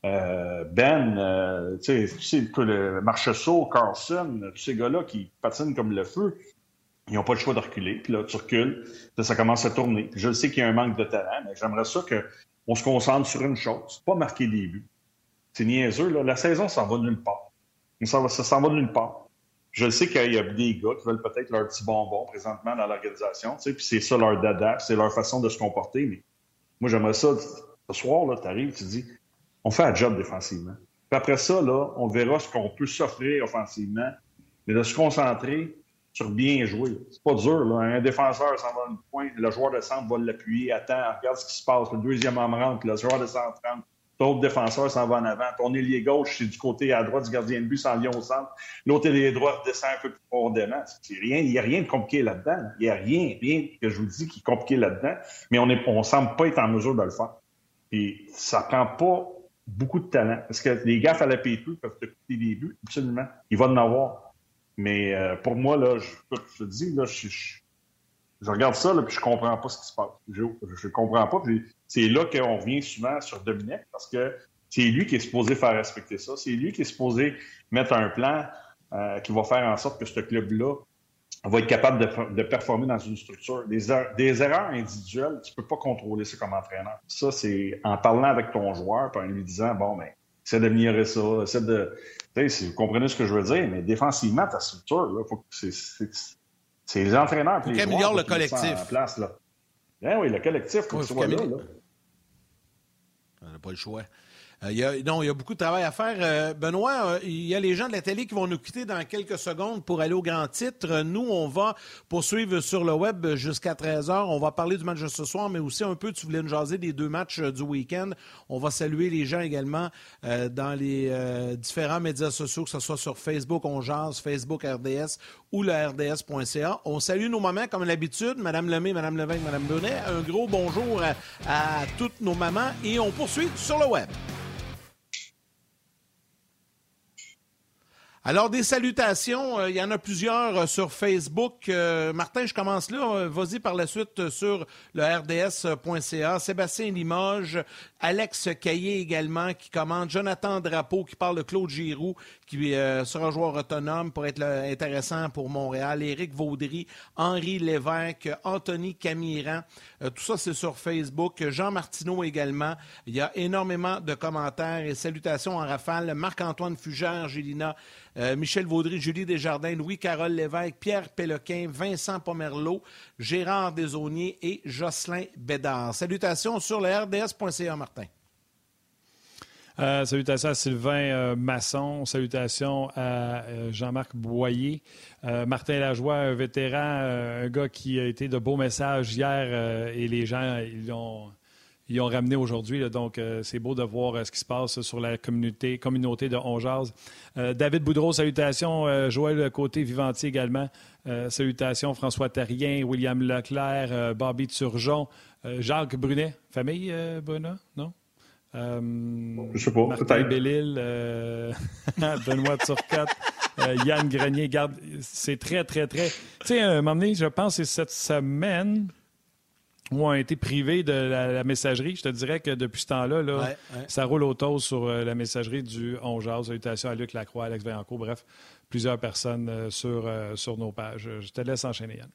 euh, Ben, tu sais, le Marchessault, Carlson, tous ces gars-là qui patinent comme le feu. Ils n'ont pas le choix de reculer. Puis là, tu recules. Là, ça commence à tourner. Je sais qu'il y a un manque de talent, mais j'aimerais ça qu'on se concentre sur une chose. Pas marquer des buts. C'est niaiseux. Là. La saison, ça va nulle part. Ça, ça s'en va nulle part. Je sais qu'il y a des gars qui veulent peut-être leur petit bonbon présentement dans l'organisation. Tu sais, puis c'est ça leur dada, c'est leur façon de se comporter. Mais moi, j'aimerais ça. Ce soir, là, tu arrives, tu dis, on fait un job défensivement. Puis après ça, là, on verra ce qu'on peut s'offrir offensivement, mais de se concentrer sur bien jouer. C'est pas dur. Là. Un défenseur s'en va dans le point, le joueur de centre va l'appuyer, attend, regarde ce qui se passe. Le deuxième homme rentre, le joueur de centre rentre. L'autre défenseur s'en va en avant. Ton ailier gauche, c'est du côté à droite du gardien de but, s'en vient au centre. L'autre ailier droit descend un peu plus profondément. Il n'y a rien de compliqué là-dedans. Il n'y a rien, rien que je vous dis qui est compliqué là-dedans. Mais on ne on semble pas être en mesure de le faire. Et ça prend pas beaucoup de talent. Parce que les gaffes à la pétru peuvent te coûter des buts, absolument. Il va en avoir. Mais euh, pour moi, là, je, te dis, là, je, je, regarde ça, là, puis je comprends pas ce qui se passe. Je, je comprends pas. C'est là qu'on revient souvent sur Dominique, parce que c'est lui qui est supposé faire respecter ça. C'est lui qui est supposé mettre un plan euh, qui va faire en sorte que ce club-là va être capable de, de, performer dans une structure. Des, er-, erreurs individuelles, tu peux pas contrôler ça comme entraîneur. Ça, c'est en parlant avec ton joueur, puis en lui disant, bon, ben, essaie d'améliorer ça, essaie de, vous comprenez ce que je veux dire, mais défensivement, ta structure, là, faut que c'est les entraîneurs. Faut qu'il le collectif. En place, là. Ben oui, le collectif, faut qu'il soit là, là. On n'a pas le choix. Euh, non, il y a beaucoup de travail à faire. Euh, Benoît, euh, il y a les gens de la télé qui vont nous quitter dans quelques secondes pour aller au grand titre. Nous, on va poursuivre sur le web jusqu'à 13 h. On va parler du match de ce soir, mais aussi un peu, tu voulais nous jaser des deux matchs du week-end. On va saluer les gens également dans les différents médias sociaux, que ce soit sur Facebook, on jase, Facebook RDS ou le RDS.ca. On salue nos mamans comme d'habitude, Mme Lemay, Mme Levin, Mme Bonnet. Un gros bonjour à toutes nos mamans et on poursuit sur le web. Alors, des salutations. Euh, il y en a plusieurs euh, sur Facebook. Euh, Martin, je commence là. Vas-y par la suite sur le rds.ca. Sébastien Limoges, Alex Caillé également qui commande, Jonathan Drapeau qui parle de Claude Giroux qui sera joueur autonome pour être intéressant pour Montréal, Éric Vaudry, Henri Lévesque, Anthony Camiran. tout ça, c'est sur Facebook. Jean Martineau également. Il y a énormément de commentaires et salutations en rafale. Marc-Antoine Fugère, Gélina. Euh, Michel Vaudry, Julie Desjardins, Louis-Carole Lévesque, Pierre Péloquin, Vincent Pomerleau, Gérard Desauniers et Jocelyn Bédard. Salutations sur le rds.ca, Martin. Euh, salutations à Sylvain euh, Masson, salutations à Jean-Marc Boyer, Martin Lajoie, un vétéran, un gars qui a été de beaux messages hier et les gens ils ont, ils ont ramené aujourd'hui. Donc, c'est beau de voir ce qui se passe sur la communauté, communauté de Ongeaz. David Boudreau, salutations. Joël Côté, Vivanti également. salutations. François Terrien, William Leclerc, Bobby Turgeon, Jacques Brunet. Famille, Brunet, non? Euh, je sais pas, Martin Bellil, euh, Benoît Turcotte, euh, Yann Grenier. Garde, c'est très, très, très. Tu sais, à un moment donné, je pense que c'est cette semaine où on a été privés de la, messagerie. Je te dirais que depuis ce temps-là, là, ça roule autour sur la messagerie du 11 Salutations à Luc Lacroix, Alex Vaillancourt, bref, plusieurs personnes sur, sur nos pages. Je te laisse enchaîner, Yann.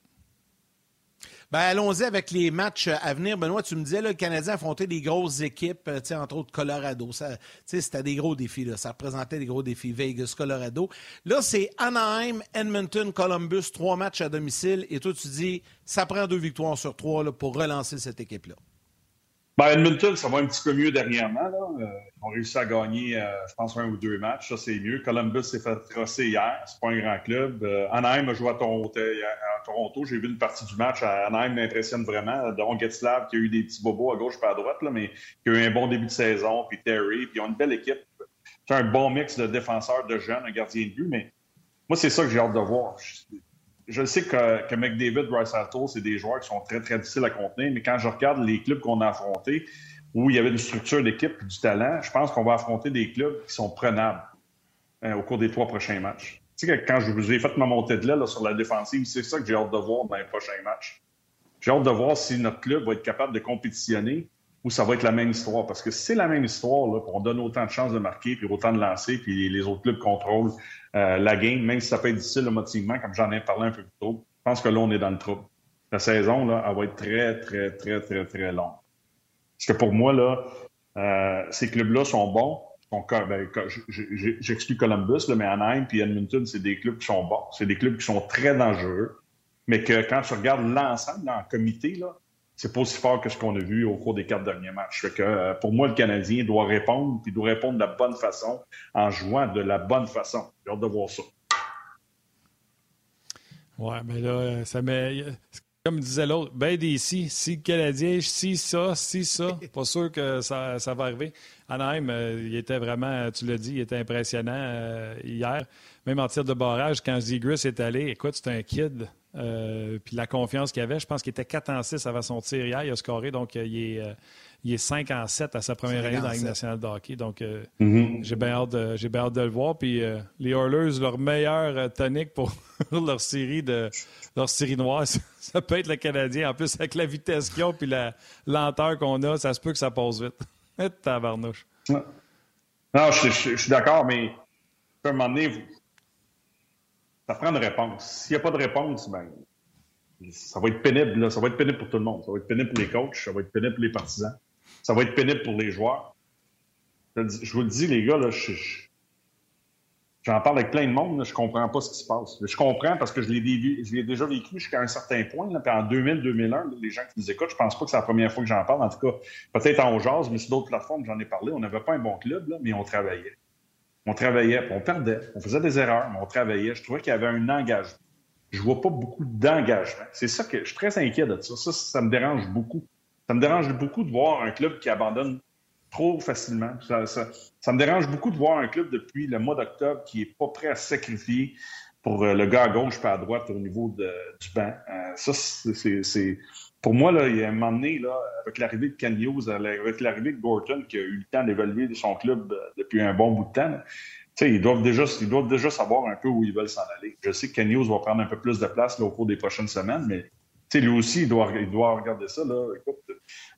Ben, allons-y avec les matchs à venir. Benoît, tu me disais, là, le Canadien affrontait des grosses équipes, euh, entre autres Colorado. Ça, c'était des gros défis. Là. Ça représentait des gros défis. Vegas, Colorado. Là, c'est Anaheim, Edmonton, Columbus, trois matchs à domicile. Et toi, tu dis, ça prend deux victoires sur trois là, pour relancer cette équipe-là. Ben, Edmonton, ça va un petit peu mieux dernièrement. Là. Euh, ils ont réussi à gagner, euh, je pense, un ou deux matchs. Ça, c'est mieux. Columbus s'est fait trosser hier. C'est pas un grand club. Euh, Anaheim a joué à Toronto. À Toronto. J'ai vu une partie du match. Anaheim m'impressionne vraiment. Don Getzlav, qui a eu des petits bobos à gauche et à droite, là, mais qui a eu un bon début de saison. Puis Terry. Puis ils ont une belle équipe. C'est un bon mix de défenseurs, de jeunes, un gardien de but. Mais moi, c'est ça que j'ai hâte de voir sais que, McDavid, Bryce Hatton, c'est des joueurs qui sont très, très difficiles à contenir, mais quand je regarde les clubs qu'on a affrontés, où il y avait une structure d'équipe et du talent, je pense qu'on va affronter des clubs qui sont prenables hein, au cours des trois prochains matchs. Tu sais, quand je vous ai fait ma montée de là, sur la défensive, c'est ça que j'ai hâte de voir dans les prochains matchs. J'ai hâte de voir si notre club va être capable de compétitionner ou ça va être la même histoire. Parce que c'est la même histoire, là, on donne autant de chances de marquer, puis autant de lancer, puis les autres clubs contrôlent euh, la game, même si ça peut être difficile émotivement, comme j'en ai parlé un peu plus tôt. Je pense que là, on est dans le trouble. La saison, là, elle va être très, très, très, très, très longue. Parce que pour moi, là, euh, ces clubs-là sont bons. Ben, j'exclus Columbus, là, mais Anaheim et Edmonton, c'est des clubs qui sont bons. C'est des clubs qui sont très dangereux. Mais que quand tu regardes l'ensemble en comité, là, c'est pas aussi fort que ce qu'on a vu au cours des quatre derniers matchs. que, euh, pour moi, le Canadien doit répondre, puis doit répondre de la bonne façon, en jouant de la bonne façon. J'ai hâte de voir ça. Oui, mais là, euh, ça met. Comme disait l'autre, ben d'ici, si le Canadien, si ça, si ça, pas sûr que ça, ça va arriver. Anaheim, euh, il était vraiment, tu l'as dit, il était impressionnant hier. Même en tir de barrage, quand Zegris est allé, écoute, c'est un kid. Euh, puis la confiance qu'il avait, je pense qu'il était 4 en 6 avant son tir hier. Il a scoré, donc euh, il, est, euh, il est 5 en 7 à sa première année dans la Ligue nationale de hockey. Donc mm-hmm. j'ai bien hâte, de le voir. Puis les Oilers, leur meilleur tonique pour leur série de leur série noire, ça peut être le Canadien. En plus, avec la vitesse qu'ils ont puis la lenteur qu'on a, ça se peut que ça passe vite. Tabarnouche. Non, je, je suis d'accord, mais à un moment donné, ça prend une réponse. S'il n'y a pas de réponse, ben, ça va être pénible. Ça va être pénible pour tout le monde. Ça va être pénible pour les coachs, ça va être pénible pour les partisans, ça va être pénible pour les joueurs. Je vous le dis, les gars, là, J'en parle avec plein de monde, là, je comprends pas ce qui se passe. Je comprends parce que je l'ai déjà vécu jusqu'à un certain point. Là, puis en 2000-2001, les gens qui nous écoutent, je pense pas que c'est la première fois que j'en parle. En tout cas, peut-être en jazz, mais sur d'autres plateformes, j'en ai parlé. On n'avait pas un bon club, mais on travaillait. On travaillait, on perdait, on faisait des erreurs, mais on travaillait. Je trouvais qu'il y avait un engagement. Je vois pas beaucoup d'engagement. C'est ça que je suis très inquiet de ça. Ça, ça me dérange beaucoup. Ça me dérange beaucoup de voir un club qui abandonne trop facilement. Ça, me dérange beaucoup de voir un club depuis le mois d'octobre qui est pas prêt à sacrifier pour euh, le gars à gauche pas à droite au niveau du banc. Euh, ça, c'est pour moi, là, il y a un moment donné, là, avec l'arrivée de Hughes, avec l'arrivée de Gorton, qui a eu le temps d'évaluer son club euh, depuis un bon bout de temps, ils doivent, déjà, ils doivent déjà savoir un peu où ils veulent s'en aller. Je sais que Hughes va prendre un peu plus de place au cours des prochaines semaines, mais lui aussi, il doit, il doit regarder ça. Là. Écoute,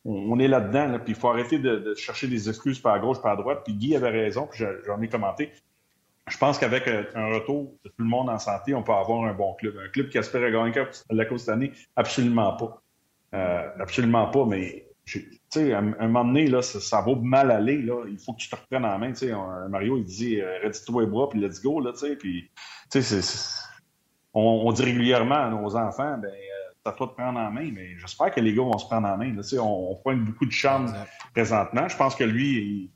on, est là-dedans, puis il faut arrêter de, chercher des excuses par gauche, par droite. Puis Guy avait raison, puis j'en ai commenté. Je pense qu'avec euh, un retour de tout le monde en santé, on peut avoir un bon club. Un club qui espère gagner la Coupe cette année, absolument pas. Euh, absolument pas, mais tu sais, à un moment donné, là, ça, va mal aller. Là. Il faut que tu te reprennes en main. Tu sais, Mario, il dit euh, redis-toi les bras, puis let's go. Là, tu sais, puis, tu sais, on, dit régulièrement à nos enfants, ben, ça euh, toi de prendre en main, mais j'espère que les gars vont se prendre en main. Là, on, on pointe beaucoup de charme présentement. Je pense que lui,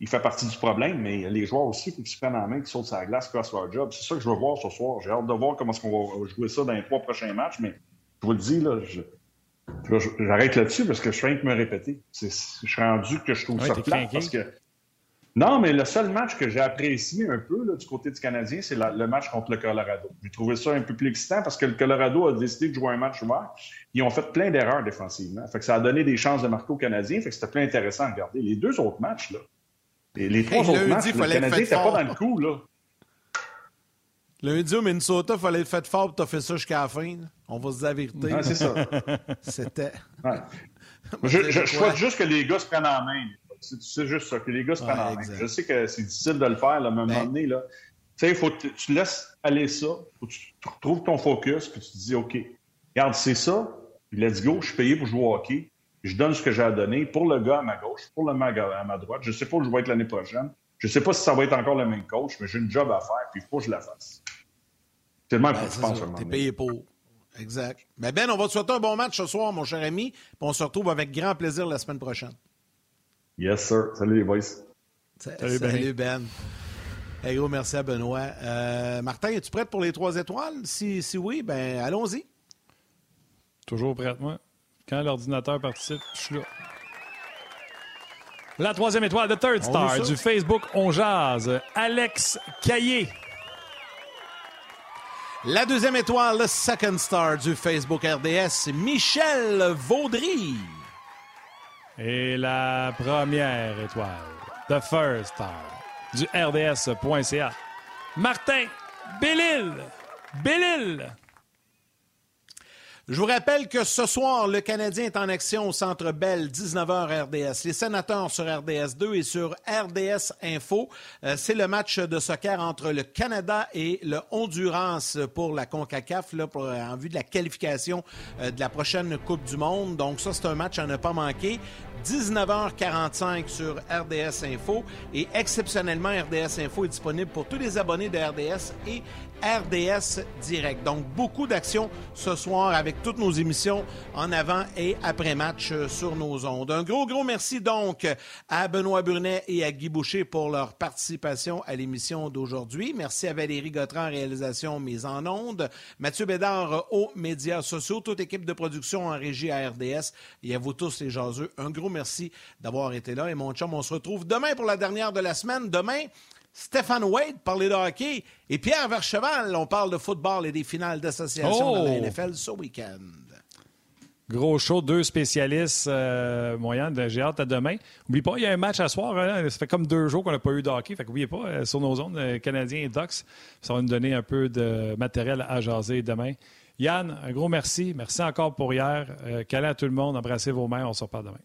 il, fait partie du problème, mais les joueurs aussi, il faut qu'ils se prennent en main, qu'ils sautent sur la glace, fassent leur job. C'est ça que je veux voir ce soir. J'ai hâte de voir comment est-ce qu'on va jouer ça dans les trois prochains matchs, mais je vous le dis, là, je J'arrête là-dessus parce que je suis de me répéter. Je suis rendu que je trouve ça plat parce que. Non, mais le seul match que j'ai apprécié un peu là, du côté du Canadien, c'est le match contre le Colorado. J'ai trouvé ça un peu plus excitant parce que le Colorado a décidé de jouer un match ouvert. Ils ont fait plein d'erreurs défensivement. Fait que ça a donné des chances de marquer aux Canadiens. Fait que c'était plein intéressant à regarder. Les deux autres matchs, là. les trois autres matchs, le Canadien n'était pas dans le coup, là. Lundi au Minnesota, il fallait être fait fort pour fait ça jusqu'à la fin. On va se dire la vérité. c'est ça. C'était. je, souhaite juste que les gars se prennent en main. C'est juste ça, que les gars se prennent en main. Je sais que c'est difficile de le faire, là, mais à un moment ben donné, là, tu sais, faut que tu laisses aller ça, faut que tu retrouves ton focus, puis tu te dis, OK, regarde, c'est ça, let's go, je suis payé pour jouer au hockey, je donne ce que j'ai à donner pour le gars à ma gauche, pour le gars à ma droite. Je sais pas où je vais être l'année prochaine. Je sais pas si ça va être encore le même coach, mais j'ai une job à faire, puis il faut que je la fasse. C'est le même ben, que tu penses. T'es payé pour. Exact. Mais Ben, on va te souhaiter un bon match ce soir, mon cher ami, puis on se retrouve avec grand plaisir la semaine prochaine. Yes, sir. Salut les boys. Salut, Salut Ben. Hey, gros, merci à Benoît. Euh, Martin, es-tu prêt pour les trois étoiles? Si, si oui, ben allons-y. Toujours prêt, moi. Quand l'ordinateur participe, je suis là. La troisième étoile de Third Star du Facebook On Jazz, Alex Caillé. La deuxième étoile, le Second Star du Facebook RDS, Michel Vaudry. Et la première étoile, The First Star du RDS.ca, Martin Bellil. Bellil. Je vous rappelle que ce soir, le Canadien est en action au Centre Bell, 19h RDS. Les sénateurs sur RDS 2 et sur RDS Info. Euh, c'est le match de soccer entre le Canada et le Honduras pour la CONCACAF, là, pour, en vue de la qualification euh, de la prochaine Coupe du Monde. Donc ça, c'est un match à ne pas manquer. 19h45 sur RDS Info. Et exceptionnellement, RDS Info est disponible pour tous les abonnés de RDS et RDS Direct. Donc, beaucoup d'actions ce soir avec toutes nos émissions en avant et après match euh, sur nos ondes. Un gros, gros merci donc à Benoît Burnet et à Guy Boucher pour leur participation à l'émission d'aujourd'hui. Merci à Valérie Gautran, réalisation mise en ondes. Mathieu Bédard aux médias sociaux, toute équipe de production en régie à RDS et à vous tous les jaseux. Un gros merci d'avoir été là. Et mon chum, on se retrouve demain pour la dernière de la semaine. Demain, Stéphane Wade parler de hockey et Pierre Vercheval, on parle de football et des finales d'association dans la oh! NFL ce week-end. Gros show, deux spécialistes euh, moyens. J'ai hâte à demain. N'oublie pas, il y a un match à soir. Hein. Ça fait comme deux jours qu'on n'a pas eu de hockey. Fait n'oubliez pas, euh, sur nos zones, euh, Canadiens et Ducks, ça va nous donner un peu de matériel à jaser demain. Yann, un gros merci. Merci encore pour hier. Euh, câlin à tout le monde. Embrassez vos mains. On se reparle demain.